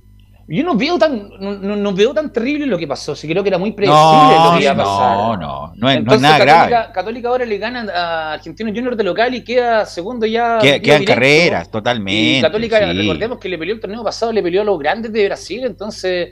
Yo no veo tan no, no- no veo tan terrible lo que pasó. Sí creo que era muy predecible lo No, que iba a pasar. no, no, no es, no es Entonces, nada Católica, grave. Católica ahora le gana a Argentinos Junior de local y queda segundo ya. Que- vía Quedan directo. carreras, totalmente. Y Católica, sí. recordemos que le peleó el torneo pasado, le peleó a los grandes de Brasil, entonces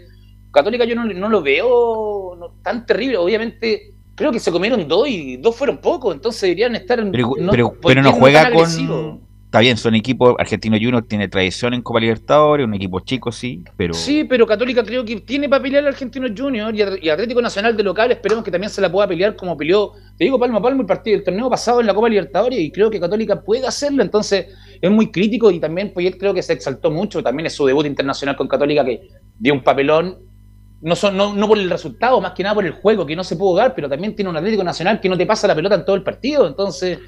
Católica yo no, no lo veo no, tan terrible. Obviamente, creo que se comieron dos y dos fueron pocos, entonces deberían estar. Pero, no, pero, ¿por pero no juega tan agresivo? Está bien, son equipos. Argentino Junior tiene tradición en Copa Libertadores, un equipo chico, sí, pero. Sí, pero Católica creo que tiene para pelear al Argentino Junior y Atlético Nacional de local. Esperemos que también se la pueda pelear como peleó, te digo, palmo a palmo el partido el torneo pasado en la Copa Libertadores y creo que Católica puede hacerlo. Entonces es muy crítico y también Poyet creo que se exaltó mucho. También es su debut internacional con Católica que dio un papelón. No, son, no, no por el resultado, más que nada por el juego que no se pudo dar, pero también tiene un Atlético Nacional que no te pasa la pelota en todo el partido. Entonces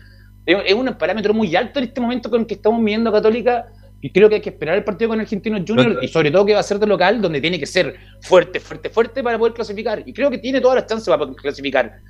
es, es un parámetro muy alto en este momento con el que estamos viendo a Católica y creo que hay que esperar el partido con Argentinos Junior y sobre todo que va a ser de local, donde tiene que ser fuerte, fuerte, fuerte para poder clasificar. Y creo que tiene todas las chances para poder clasificar.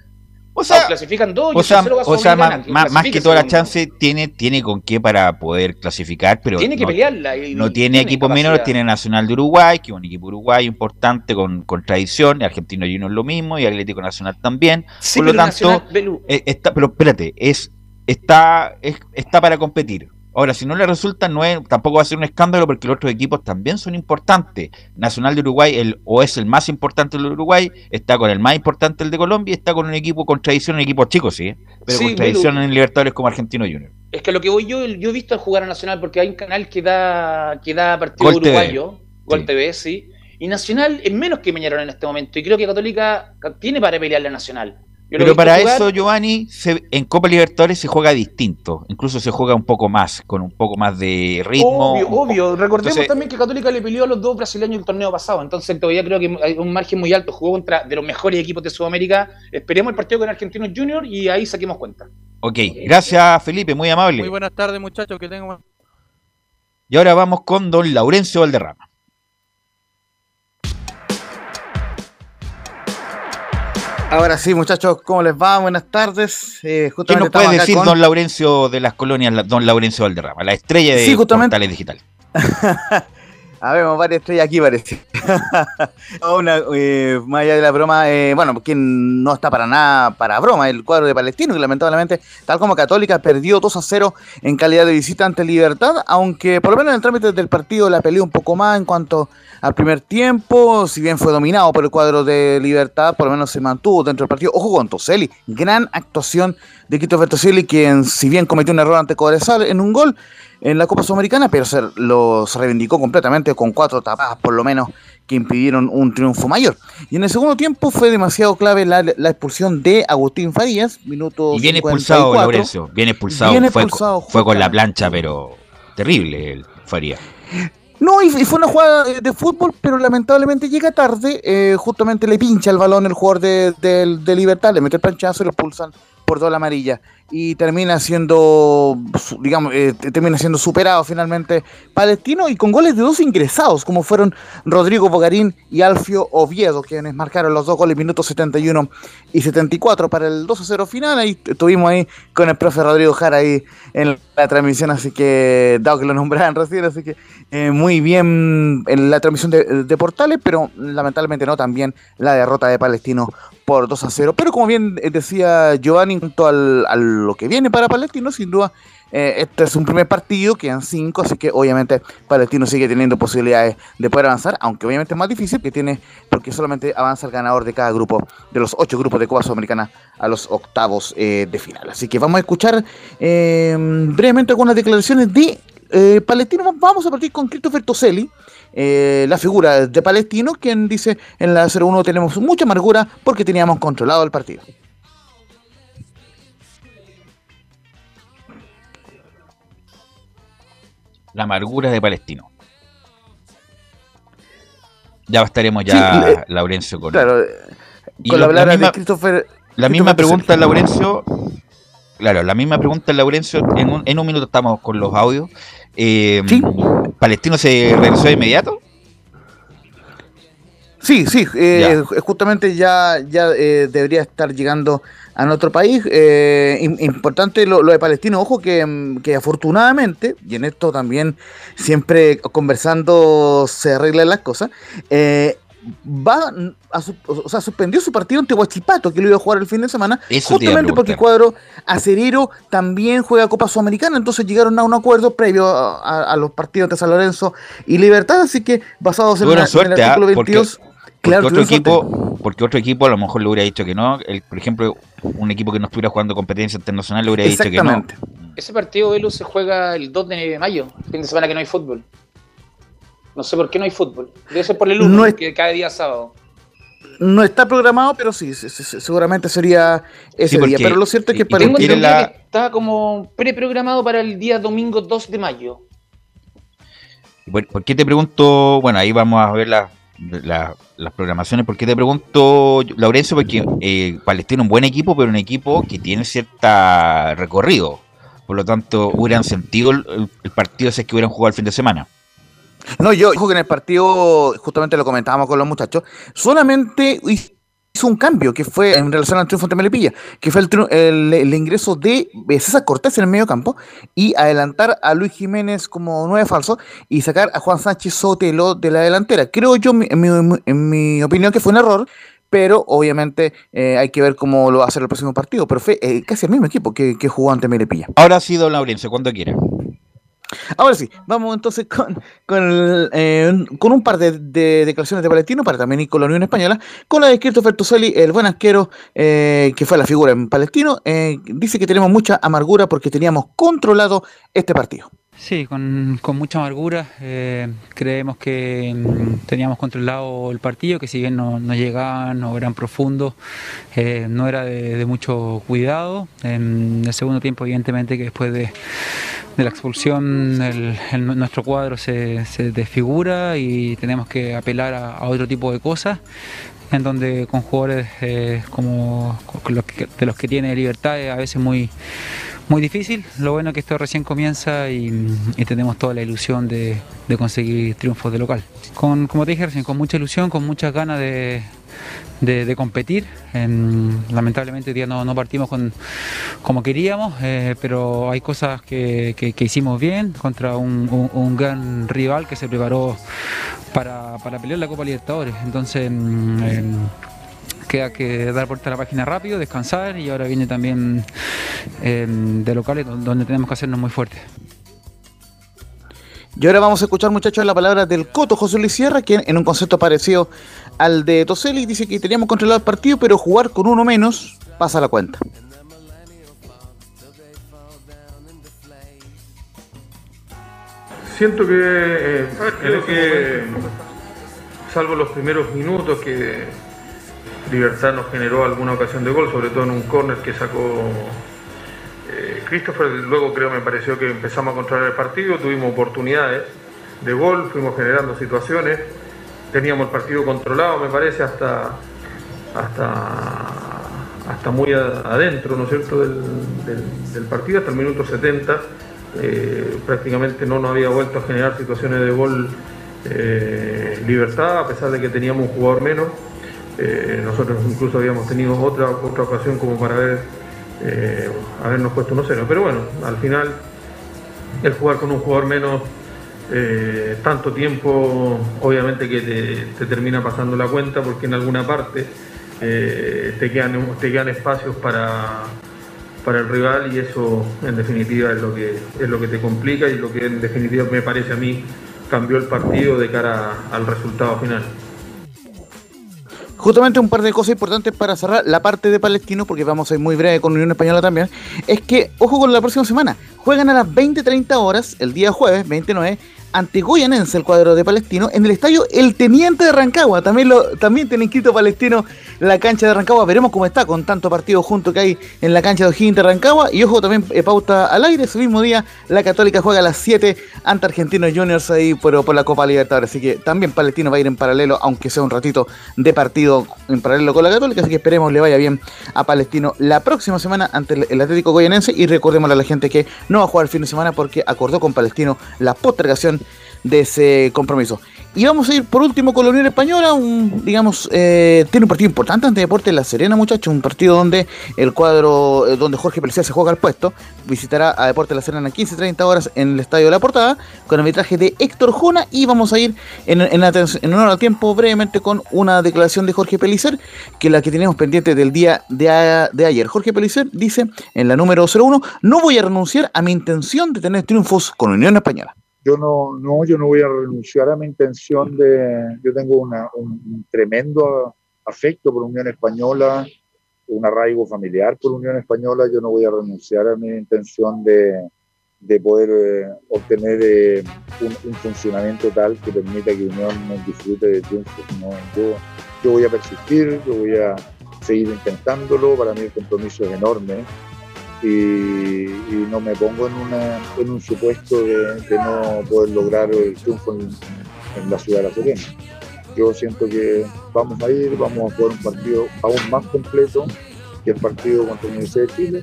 O sea, clasifican dos O sea, o sea más, más- que todas las chances, tiene, tiene con qué para poder clasificar, pero Tiene que no, pelearla. y- no tiene equipos capacidad. menores, tiene Nacional de Uruguay, que es un equipo uruguayo importante con, con tradición, y Argentino Junior lo mismo, y Atlético Nacional también. Sí, Por lo tanto, Nacional, eh, está, pero espérate, es, está, es- está para competir. Ahora, si no le resulta, no es, tampoco va a ser un escándalo porque los otros equipos también son importantes. Nacional de Uruguay el, o es el más importante del Uruguay, está con el más importante el de Colombia, y está con un equipo con tradición, un equipo chico, sí, pero Sí, con tradición en Libertadores como Argentino Junior. Es que lo que voy yo, yo he visto al jugar a Nacional porque hay un canal que da, que da partido Gol TV. uruguayo, Gol TV, sí. Y Nacional es menos que Peñarol en este momento. Y creo que Católica tiene para pelearle a Nacional. Yo Pero para jugar- eso, Giovanni, se- en Copa Libertadores se juega distinto. Incluso se juega un poco más, con un poco más de ritmo. Obvio, obvio. Recordemos Entonces- también que Católica le peleó a los dos brasileños el torneo pasado. Entonces todavía creo que hay un margen muy alto. Jugó contra de los mejores equipos de Sudamérica. Esperemos el partido con Argentinos Junior y ahí saquemos cuenta. Ok, gracias Felipe, muy amable. Muy buenas tardes, muchachos. Que tengan. Y ahora vamos con don Laurencio Valderrama. Ahora sí, muchachos, ¿cómo les va? Buenas tardes. Eh, ¿Qué nos puede decir con- don Laurencio de las colonias, don Laurencio Valderrama, la estrella de Sí, justamente. Portales Digital? Habemos varias estrellas aquí, parece. Una, eh, más allá de la broma, eh, bueno, quien no está para nada para broma, el cuadro de Palestino, que lamentablemente, tal como Católica, perdió 2 a 0 en calidad de visita ante Libertad, aunque por lo menos en el trámite del partido la peleó un poco más en cuanto al primer tiempo, si bien fue dominado por el cuadro de Libertad, por lo menos se mantuvo dentro del partido. Ojo con Toselli, gran actuación de Christopher Toselli, quien si bien cometió un error ante Cobresal en un gol, en la Copa Sudamericana, pero se los reivindicó completamente con cuatro tapadas por lo menos que impidieron un triunfo mayor. Y en el segundo tiempo fue demasiado clave la, la expulsión de Agustín Farías, minuto Y bien 54. expulsado, Laurencio, bien expulsado. Bien fue, expulsado, fue con la plancha, pero terrible el Faría. No, y, fue una jugada de, de fútbol, pero lamentablemente llega tarde. eh, justamente le pincha el balón el jugador de, de- de Libertad, le mete el planchazo y lo expulsan doble amarilla. Y termina siendo, digamos, eh, te- termina siendo superado finalmente Palestino y con goles de dos ingresados, como fueron Rodrigo Bogarín y Alfio Oviedo, quienes marcaron los dos goles minutos 71 y 74 para el 2 a 0 final. Ahí estuvimos ahí con el profe Rodrigo Jara ahí en la transmisión, así que, dado que lo nombraban recién, así que eh, muy bien en la transmisión de, de Portales, pero lamentablemente no también la derrota de Palestino por 2 a 0. Pero como bien eh, decía Giovanni, en cuanto al- a lo que viene para Palestino, sin duda, eh, este es un primer partido, quedan cinco, así que obviamente Palestino sigue teniendo posibilidades de poder avanzar, aunque obviamente es más difícil que tiene, porque solamente avanza el ganador de cada grupo, de los ocho grupos de Copa Sudamericana a los octavos eh, de final. Así que vamos a escuchar brevemente algunas declaraciones de eh, Palestino. Vamos a partir con Christopher Toselli, eh, la figura de Palestino, quien dice en la 0-1 tenemos mucha amargura porque teníamos controlado el partido. La amargura de Palestino. Ya estaremos ya, Sí, Laurencio, con, Claro, Y con lo- la misma- de Christopher. La misma pregunta. Laurencio. Claro, la misma pregunta, Laurencio. En un, en un minuto estamos con los audios. Eh, ¿Palestino se regresó de inmediato? Sí, sí, eh, justamente ya, ya eh, debería estar llegando a nuestro país. Eh, im- importante lo, lo de Palestino, ojo que, mm, que afortunadamente, y en esto también siempre conversando se arreglan las cosas, eh, va a su- o sea, suspendió su partido ante Huachipato, que lo iba a jugar el fin de semana, Eso justamente porque cuadro acerero también juega Copa Sudamericana, entonces llegaron a un acuerdo previo a, a- a los partidos de San Lorenzo y Libertad, así que basados en, el ¿ah? artículo porque, 22... porque claro, otro suerte. equipo, porque otro equipo a lo mejor le hubiera dicho que no. El, por ejemplo, un equipo que no estuviera jugando competencia internacional le hubiera dicho que no. Ese partido, Velu, se juega el 2 de mayo, fin de semana que no hay fútbol. No sé por qué no hay fútbol. Debe ser por el 1, No es- que cada día es sábado. No está programado, pero sí, sí, sí, sí, seguramente sería ese Sí, día. Pero lo cierto es que y- y para Tengo la- que está como preprogramado para el día domingo 2 de mayo. ¿Y ¿Por, por qué te pregunto? Bueno, ahí vamos a ver la- la- las programaciones. ¿Por qué te pregunto, Laurencio? Porque eh, Palestino es un buen equipo, pero un equipo que tiene cierta recorrido. Por lo tanto, hubieran sentido el, el- el partido si es que hubieran jugado el fin de semana. No, yo dijo que en el partido, justamente lo comentábamos con los muchachos, solamente hizo un cambio que fue en relación al triunfo ante Melipilla, que fue el, el- ingreso de eh, César Cortés en el medio campo y adelantar a Luis Jiménez como nueve falso y sacar a Juan Sánchez Sotelo de la delantera. Creo yo, en mi, en mi opinión, que fue un error. Pero obviamente eh, hay que ver cómo lo va a hacer el próximo partido. Pero fue eh, casi el mismo equipo que, que jugó ante Melipilla. Ahora sí, don Laurencio, cuando quiera. Ahora sí, vamos entonces con, con, el, eh, con un par de, de declaraciones de Palestino para también ir con la Unión Española. Con la de Christopher Toselli, el buen arquero eh, que fue la figura en Palestino, eh, dice que tenemos mucha amargura porque teníamos controlado este partido. Sí, con, con mucha amargura. eh, creemos que mm, teníamos controlado el partido, que si bien no, no llegaban, no eran profundos, eh, no era de, mucho cuidado. En el segundo tiempo, evidentemente, que después de, la expulsión, nuestro cuadro se, desfigura y tenemos que apelar a, otro tipo de cosas en donde con jugadores eh, como de los que tiene libertad a veces muy muy difícil. Lo bueno es que esto recién comienza y, tenemos toda la ilusión de, conseguir triunfos de local. Con, como te dije recién, con mucha ilusión, con muchas ganas de, competir. En- lamentablemente hoy día no, partimos con, como queríamos, eh, pero hay cosas que, hicimos bien contra un, gran rival que se preparó para, pelear la Copa Libertadores. Entonces, mm, em, queda que dar vuelta a la página rápido, descansar y ahora viene también em, de locales don- donde tenemos que hacernos muy fuertes. Y ahora vamos a escuchar, muchachos, la palabra del Coto José Luis Sierra, quien en un concepto parecido al de Toselli dice que teníamos controlado el partido, pero jugar con uno menos pasa la cuenta. Siento que eh, creo que, salvo los primeros minutos que Libertad nos generó alguna ocasión de gol, sobre todo en un córner que sacó eh, Christopher, luego creo me pareció que empezamos a controlar el partido, tuvimos oportunidades de gol, fuimos generando situaciones, teníamos el partido controlado, me parece, hasta hasta hasta muy adentro, ¿no es cierto?, del partido, hasta el minuto 70. eh, prácticamente no nos había vuelto a generar situaciones de gol eh, libertad, a pesar de que teníamos un jugador menos. Eh, nosotros incluso habíamos tenido otra, otra ocasión como para haber, eh, habernos puesto 1-0. Pero bueno, al final el jugar con un jugador menos eh, tanto tiempo, obviamente que te, te termina pasando la cuenta porque en alguna parte eh, te, quedan, te quedan espacios para, para el rival y eso en definitiva es lo que es lo que te complica y lo que en definitiva me parece a mí cambió el partido de cara al resultado final. Justamente un par de cosas importantes para cerrar la parte de Palestino, porque vamos a ir muy breve con Unión Española también, es que, ojo con la próxima semana, juegan a las 20.30 horas, el día jueves 29, ante Goyanense, el cuadro de Palestino, en el estadio El Teniente de Rancagua. También también tiene inscrito Palestino la cancha de Rancagua. Veremos cómo está con tanto partido junto que hay en la cancha de O'Higgins de Rancagua. Y ojo, también eh, pauta al aire. Ese mismo día, la Católica juega a las 7 ante Argentinos Juniors ahí por, por la Copa Libertadores. Así que también Palestino va a ir en paralelo, aunque sea un ratito de partido en paralelo con la Católica. Así que esperemos le vaya bien a Palestino la próxima semana ante el, Atlético Goyanense. Y recordémosle a la gente que no va a jugar el fin de semana porque acordó con Palestino la postergación de ese compromiso. Y vamos a ir por último con la Unión Española, un, digamos, eh, tiene un partido importante ante Deportes La Serena, muchachos, un partido donde el cuadro, eh, donde Jorge Pelicea se juega al puesto, visitará a Deportes La Serena a 15-30 horas en el Estadio de la Portada, con arbitraje de Héctor Jona, y vamos a ir en, en, en honor al tiempo brevemente con una declaración de Jorge Pelicer, que es la que tenemos pendiente del día de, a- de ayer. Jorge Pelicer dice en la número 01, no voy a renunciar a mi intención de tener triunfos con Unión Española. Yo no, no, yo no voy a renunciar a mi intención de, yo tengo una- un, tremendo afecto por Unión Española, un arraigo familiar por Unión Española, yo no voy a renunciar a mi intención de, de poder eh, obtener eh, un, un funcionamiento tal que permita que Unión disfrute de triunfos. ¿no? Yo, yo voy a persistir, yo voy a seguir intentándolo, para mí el compromiso es enorme y, no me pongo en, una, en un supuesto de, no poder lograr el triunfo en, la ciudad de La Serena. Yo siento que vamos a ir, vamos a jugar un partido aún más completo que el partido contra la Universidad de Chile.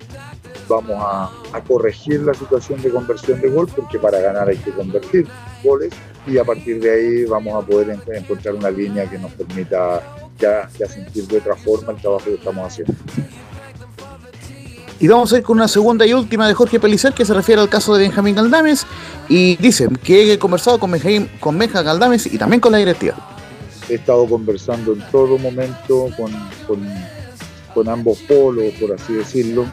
Vamos a, corregir la situación de conversión de gol, porque para ganar hay que convertir goles, y a partir de ahí vamos a poder en- encontrar una línea que nos permita ya, ya sentir de otra forma el trabajo que estamos haciendo. Y vamos a ir con una segunda y última de Jorge Pelicer que se refiere al caso de Benjamín Galdames y dice que he conversado con Benjamín, con Benja Galdames y también con la directiva. he estado conversando en todo momento con, con, con ambos polos, por así decirlo.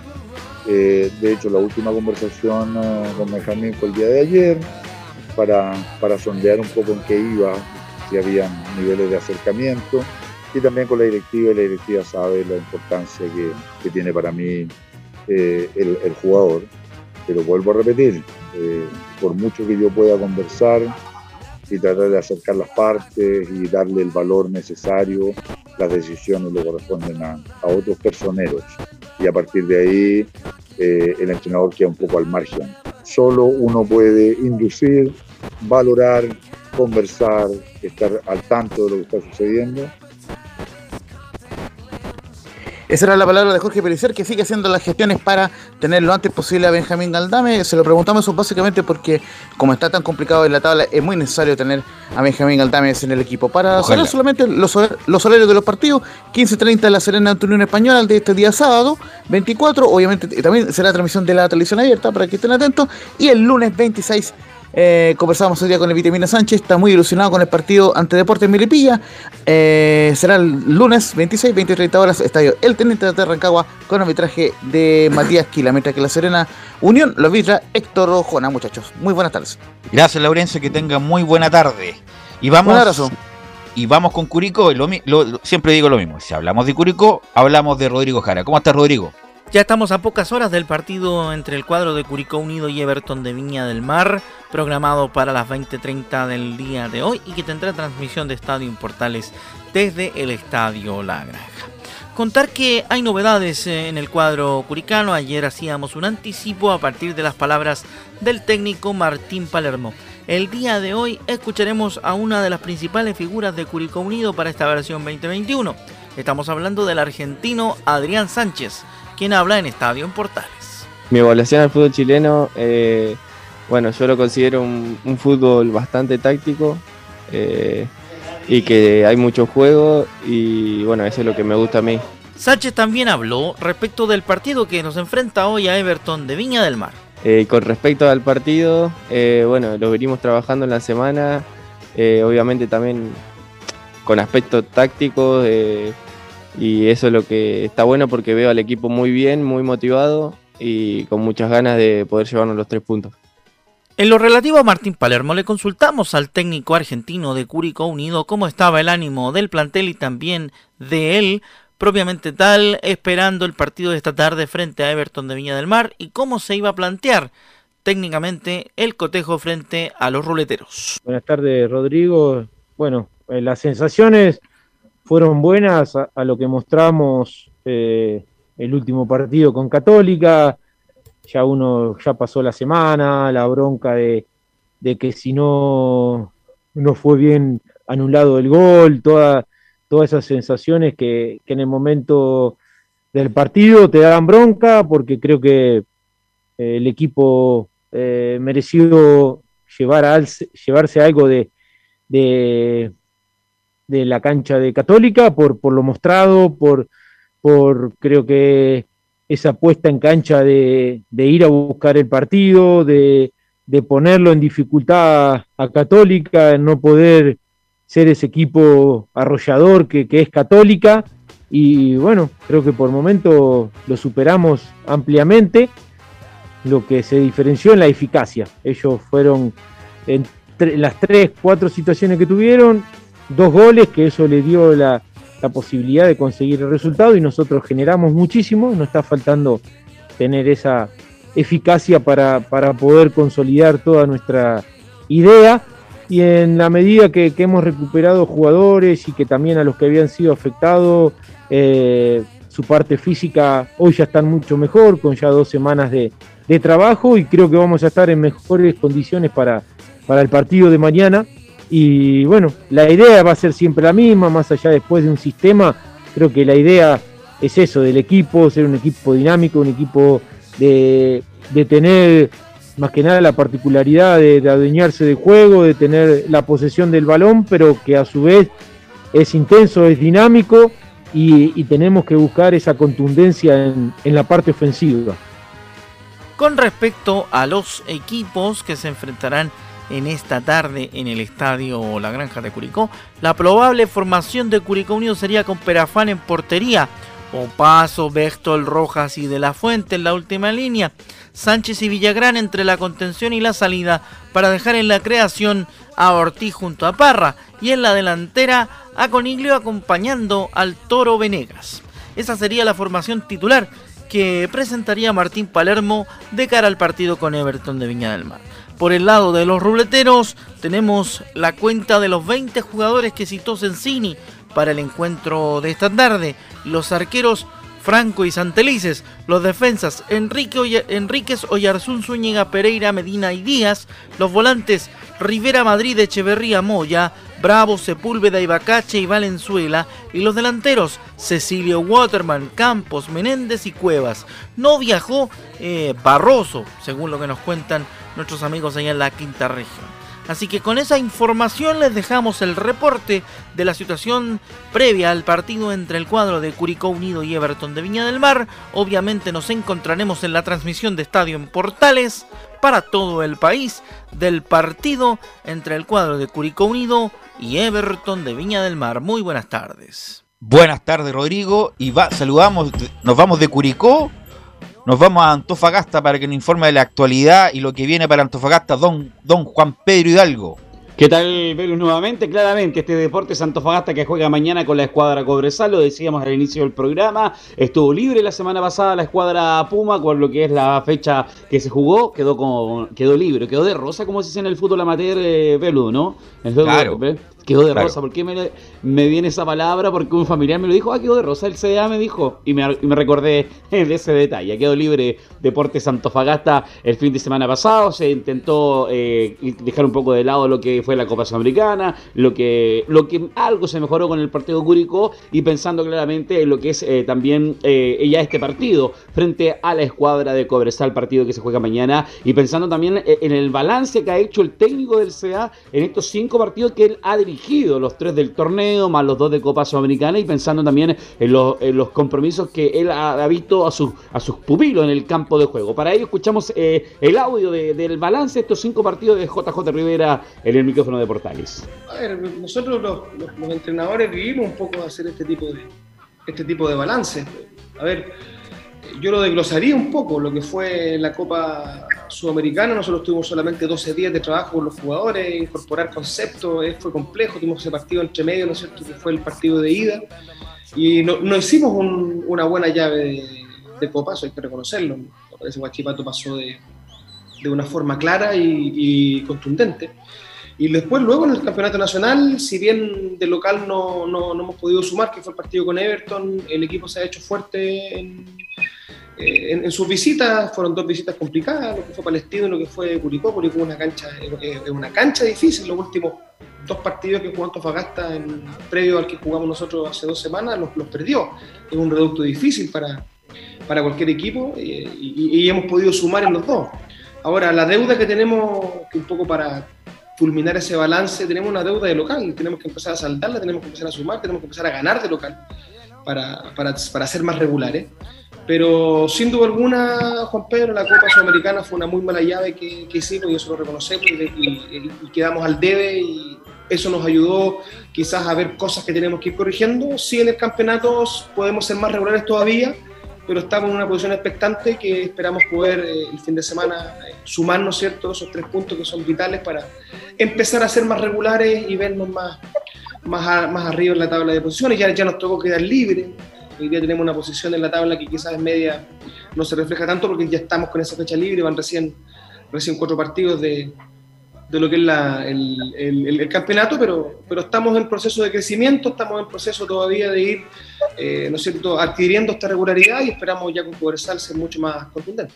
Eh, de hecho, la última conversación eh, con Benjamín fue el día de ayer. para, para sondear un poco en qué iba, si había niveles de acercamiento y también con la directiva, y la directiva sabe la importancia que, que tiene para mí eh, el, el, jugador. Pero vuelvo a repetir, eh, por mucho que yo pueda conversar y tratar de acercar las partes y darle el valor necesario, las decisiones le corresponden a, a otros personeros. Y a partir de ahí, eh, el entrenador queda un poco al margen. Solo uno puede inducir, valorar, conversar, estar al tanto de lo que está sucediendo esa era la palabra de Jorge Pericer, que sigue haciendo las gestiones para tener lo antes posible a Benjamín Galdame. Se lo preguntamos eso básicamente porque, como está tan complicado en la tabla, es muy necesario tener a Benjamín Galdames en el equipo. Para saber solamente los, los horarios de los partidos, 15.30 en la Serena ante Unión Española de este día sábado, 24, obviamente también será transmisión de la televisión abierta para que estén atentos, y el lunes 26 eh, conversamos hoy día con el Vitamina Sánchez, está muy ilusionado con el partido ante Deportes Milipilla. Eh, será el lunes 26, 20 y 30 horas, estadio El Teniente de Rancagua con arbitraje de Matías Quila, mientras que la Serena Unión lo arbitra Héctor Rojona, muchachos. Muy buenas tardes. Gracias, Laurencio, que tenga muy buena tarde. Y vamos, Un abrazo. Y vamos con Curicó, y lo lo- lo- siempre digo lo mismo. Si hablamos de Curicó, hablamos de Rodrigo Jara. ¿Cómo estás, Rodrigo? Ya estamos a pocas horas del partido entre el cuadro de Curicó Unido y Everton de Viña del Mar, programado para las 20:30 del día de hoy y que tendrá transmisión de Estadio Portales desde el Estadio La Granja. Contar que hay novedades eh, en el cuadro curicano. Ayer hacíamos un anticipo a partir de las palabras del técnico Martín Palermo. El día de hoy escucharemos a una de las principales figuras de Curicó Unido para esta versión 2021. Estamos hablando del argentino Adrián Sánchez, quien habla en Estadio en Portales. Mi evaluación al fútbol chileno, eh, bueno, yo lo considero un, un fútbol bastante táctico eh, y que hay mucho juego y bueno, eso es lo que me gusta a mí. Sánchez también habló respecto del partido que nos enfrenta hoy a Everton de Viña del Mar. Eh, con respecto al partido, bueno, lo venimos trabajando en la semana, obviamente también con aspectos tácticos y eso es lo que está bueno porque veo al equipo muy bien, muy motivado y con muchas ganas de poder llevarnos los tres puntos. En lo relativo a Martín Palermo, le consultamos al técnico argentino de Curicó Unido cómo estaba el ánimo del plantel y también de él, propiamente tal, esperando el partido de esta tarde frente a Everton de Viña del Mar y cómo se iba a plantear técnicamente el cotejo frente a los ruleteros. Buenas tardes, Rodrigo. Bueno, eh, las sensaciones fueron buenas a, lo que mostramos eh, el último partido con Católica. Ya uno ya pasó la semana, la bronca de, de que si no, no fue bien anulado el gol, toda, todas esas sensaciones que, que en el momento del partido te dan bronca, porque creo que eh, el equipo eh, mereció llevar llevarse algo de, de, de la cancha de Católica por, por lo mostrado, por, por creo que esa puesta en cancha de, de ir a buscar el partido, de, de ponerlo en dificultad a Católica, en no poder ser ese equipo arrollador que, que es Católica. Y bueno, creo que por momento lo superamos ampliamente lo que se diferenció en la eficacia. Ellos fueron en las tres, cuatro situaciones que tuvieron, dos goles, que eso le dio la, la posibilidad de conseguir el resultado y nosotros generamos muchísimo, nos está faltando tener esa eficacia para, para poder consolidar toda nuestra idea y en la medida que, hemos recuperado jugadores y que también a los que habían sido afectados, eh, su parte física hoy ya están mucho mejor, con ya dos semanas de, de trabajo y creo que vamos a estar en mejores condiciones para, para el partido de mañana. Y bueno, la idea va a ser siempre la misma, más allá después de un sistema, creo que la idea es eso, del equipo, ser un equipo dinámico, un equipo de, tener más que nada la particularidad de, adueñarse del juego, de tener la posesión del balón, pero que a su vez es intenso, es dinámico y, tenemos que buscar esa contundencia en, en la parte ofensiva. Con respecto a los equipos que se enfrentarán en esta tarde en el estadio La Granja de Curicó, la probable formación de Curicó Unido sería con Perafán en portería, Opaso, Bechtel, Rojas y De La Fuente en la última línea. Sánchez y Villagrán entre la contención y la salida para dejar en la creación a Ortiz junto a Parra y en la delantera a Coniglio acompañando al Toro Venegas. Esa sería la formación titular que presentaría Martín Palermo de cara al partido con Everton de Viña del Mar. Por el lado de los ruleteros tenemos la cuenta de los 20 jugadores que citó Sensini para el encuentro de esta tarde. Los arqueros Franco y Santelices, los defensas Enrique Enríquez, Oyarzún, Zúñiga, Pereira, Medina y Díaz, los volantes Rivera, Madrid, Echeverría, Moya, Bravo, Sepúlveda, Ibacache y Valenzuela, y los delanteros Cecilio Waterman, Campos, Menéndez y Cuevas. No viajó eh, Barroso, según lo que nos cuentan nuestros amigos allá en la quinta región. Así que con esa información les dejamos el reporte de la situación previa al partido entre el cuadro de Curicó Unido y Everton de Viña del Mar. Obviamente nos encontraremos en la transmisión de Estadio en Portales para todo el país del partido entre el cuadro de Curicó Unido y Everton de Viña del Mar. Muy buenas tardes. Buenas tardes Rodrigo y va, saludamos, nos vamos de Curicó nos vamos a Antofagasta para que nos informe de la actualidad y lo que viene para Antofagasta, don, don Juan Pedro Hidalgo. ¿Qué tal, Velus? Nuevamente, claramente, este deporte Antofagasta que juega mañana con la escuadra Cobresal, lo decíamos al inicio del programa, estuvo libre la semana pasada la escuadra Puma, con lo que es la fecha que se jugó, quedó como, quedó libre, quedó de rosa, como se dice en el fútbol amateur, eh, Velus, ¿no? claro quedó de rosa. ¿Por qué me, viene esa palabra? Porque un familiar me lo dijo, ah, quedó de rosa. El CDA me dijo, y me, recordé de ese detalle. Quedó libre Deportes Antofagasta el fin de semana pasado. Se intentó eh, dejar un poco de lado lo que fue la Copa Sudamericana, lo que, lo que algo se mejoró con el partido Curicó y pensando claramente en lo que es eh, también eh, ya este partido frente a la escuadra de Cobresal, partido que se juega mañana, y pensando también en el balance que ha hecho el técnico del CA en estos cinco partidos que él ha dirigido los tres del torneo, más los dos de Copa Sudamericana, y pensando también en los, compromisos que él ha, visto a, sus a sus pupilos en el campo de juego. Para ello escuchamos eh, el audio del balance de estos cinco partidos de JJ Rivera en el micrófono de Portales. A ver, nosotros los, entrenadores vivimos un poco a hacer este tipo de, este tipo de balance. A ver, yo lo desglosaría un poco, lo que fue la Copa Sudamericana, nosotros tuvimos solamente 12 días de trabajo con los jugadores, incorporar conceptos, eh, fue complejo, tuvimos ese partido entre medio, ¿no es cierto?, que fue el partido de ida, y no, hicimos una buena llave de, Copa, eso hay que reconocerlo, ese Guachipato pasó de, de una forma clara y, contundente. Y después, luego en el campeonato nacional, si bien de local no, no, no, hemos podido sumar, que fue el partido con Everton, el equipo se ha hecho fuerte en, eh, en, sus visitas, fueron dos visitas complicadas, lo que fue Palestino y lo que fue Curicó. Curicó una cancha, es una cancha difícil, los últimos dos partidos que jugó Antofagasta en, previo al que jugamos nosotros hace dos semanas, los, los perdió. Es un reducto difícil para, para cualquier equipo eh, y, hemos podido sumar en los dos. Ahora, la deuda que tenemos, que un poco para fulminar ese balance, tenemos una deuda de local, tenemos que empezar a saltarla, tenemos que empezar a sumar, tenemos que empezar a ganar de local para, para, para ser más regulares. Pero sin duda alguna, Juan Pedro, la Copa Sudamericana fue una muy mala llave que, hicimos y eso lo reconocemos y, quedamos al debe y eso nos ayudó quizás a ver cosas que tenemos que ir corrigiendo. Sí, en el campeonato podemos ser más regulares todavía, pero estamos en una posición expectante que esperamos poder eh, el fin de semana eh, sumarnos ¿cierto? esos tres puntos que son vitales para empezar a ser más regulares y vernos más, más, arriba en la tabla de posiciones. Ya, ya nos tocó quedar libres Hoy día tenemos una posición en la tabla que quizás en media no se refleja tanto porque ya estamos con esa fecha libre, van recién, recién cuatro partidos de, de lo que es la, el, el, campeonato, pero, pero estamos en proceso de crecimiento, estamos en proceso todavía de ir, eh, ¿no es cierto?, adquiriendo esta regularidad y esperamos ya con Cobresal ser mucho más contundente.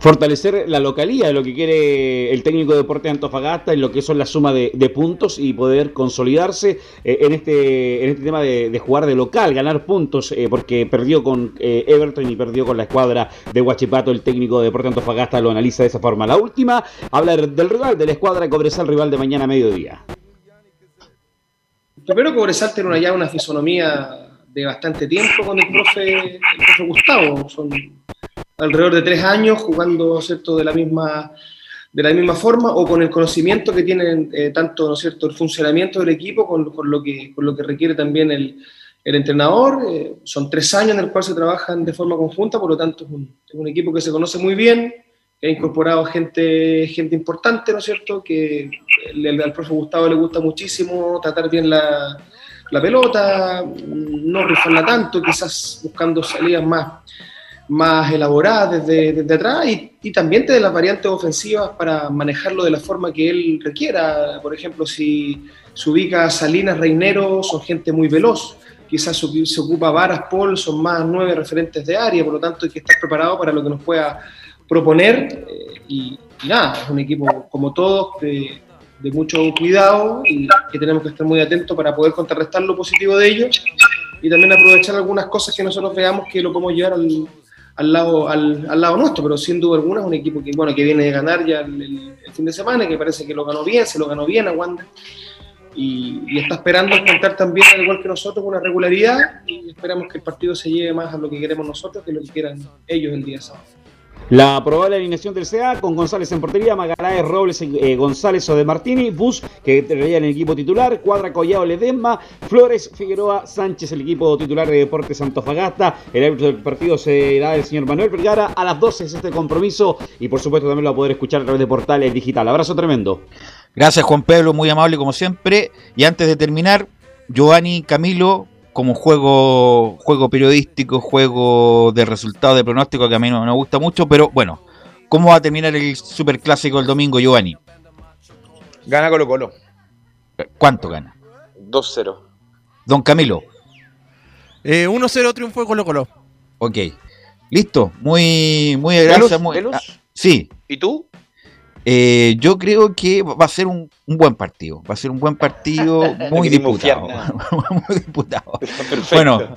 Fortalecer la localía es lo que quiere el técnico de Deporte de Antofagasta en lo que son la suma de, puntos y poder consolidarse eh, en, este, en este tema de, jugar de local, ganar puntos, eh, porque perdió con eh, Everton y perdió con la escuadra de Huachipato. El técnico de Deporte de Antofagasta lo analiza de esa forma. La última habla del rival, de la escuadra Cobresal, rival de mañana a mediodía. Primero, Cobresal tiene una, ya una fisonomía de bastante tiempo con el profe, Gustavo. Alrededor de tres años jugando ¿cierto? De, la misma, de la misma forma o con el conocimiento que tienen eh, tanto ¿no cierto? el funcionamiento del equipo con, con, lo que, con lo que requiere también el, el entrenador. eh, son tres años en el cual se trabajan de forma conjunta, por lo tanto es un, es un equipo que se conoce muy bien, que ha incorporado gente, gente importante, ¿no es cierto? Que al profe Gustavo le gusta muchísimo tratar bien la, la pelota, no rifarla tanto, quizás buscando salidas más, más elaboradas desde, desde atrás y, también de las variantes ofensivas para manejarlo de la forma que él requiera. Por ejemplo, si se ubica Salinas, Reinero, son gente muy veloz. Quizás se, ocupa Varas, Paul, son más nueve referentes de área, por lo tanto hay que estar preparado para lo que nos pueda proponer. eh, y, y nada, es un equipo como todos de, de mucho cuidado y que tenemos que estar muy atentos para poder contrarrestar lo positivo de ellos y también aprovechar algunas cosas que nosotros veamos que lo podemos llevar al, al lado, al, al lado nuestro, pero sin duda alguna es un equipo que, bueno, que viene de ganar ya el, el- fin de semana, que parece que lo ganó bien, se lo ganó bien a Wanda y, y está esperando encontrar también, al igual que nosotros, una regularidad y esperamos que el partido se lleve más a lo que queremos nosotros que lo que quieran ellos el día sábado. La probable alineación del CA con González en portería, Magaláes, Robles, eh, González o de Martini, Bus, que traía en el equipo titular, Cuadra, Collado, Ledesma, Flores, Figueroa, Sánchez, el equipo titular de Deportes Antofagasta. El árbitro del partido será el señor Manuel Vergara. A las 12 es este compromiso y por supuesto también lo va a poder escuchar a través de portales digital. Abrazo tremendo. Gracias Juan Pablo, muy amable como siempre. Y antes de terminar, Giovanni, Camilo, como juego, juego periodístico, juego de resultado de pronóstico que a mí no me gusta mucho, pero bueno, ¿cómo va a terminar el superclásico el domingo, Giovanni? Gana Colo Colo. ¿Cuánto gana? 2-0. Don Camilo. Eh, 1-0 triunfo de Colo Colo. Ok. Listo. Muy, muy gracias. Muy, ah, sí. ¿Y tú? Eh, yo creo que va a ser un, un buen partido. Va a ser un buen partido muy disputado. muy disputado. Bueno,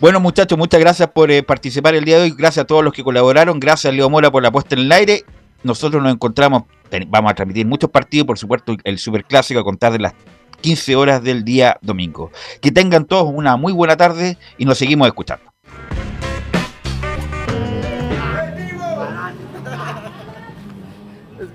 bueno muchachos, muchas gracias por eh, participar el día de hoy. Gracias a todos los que colaboraron. Gracias Leo Mora por la puesta en el aire. Nosotros nos encontramos, vamos a transmitir muchos partidos, por supuesto el Superclásico a contar de las 15 horas del día domingo. Que tengan todos una muy buena tarde y nos seguimos escuchando.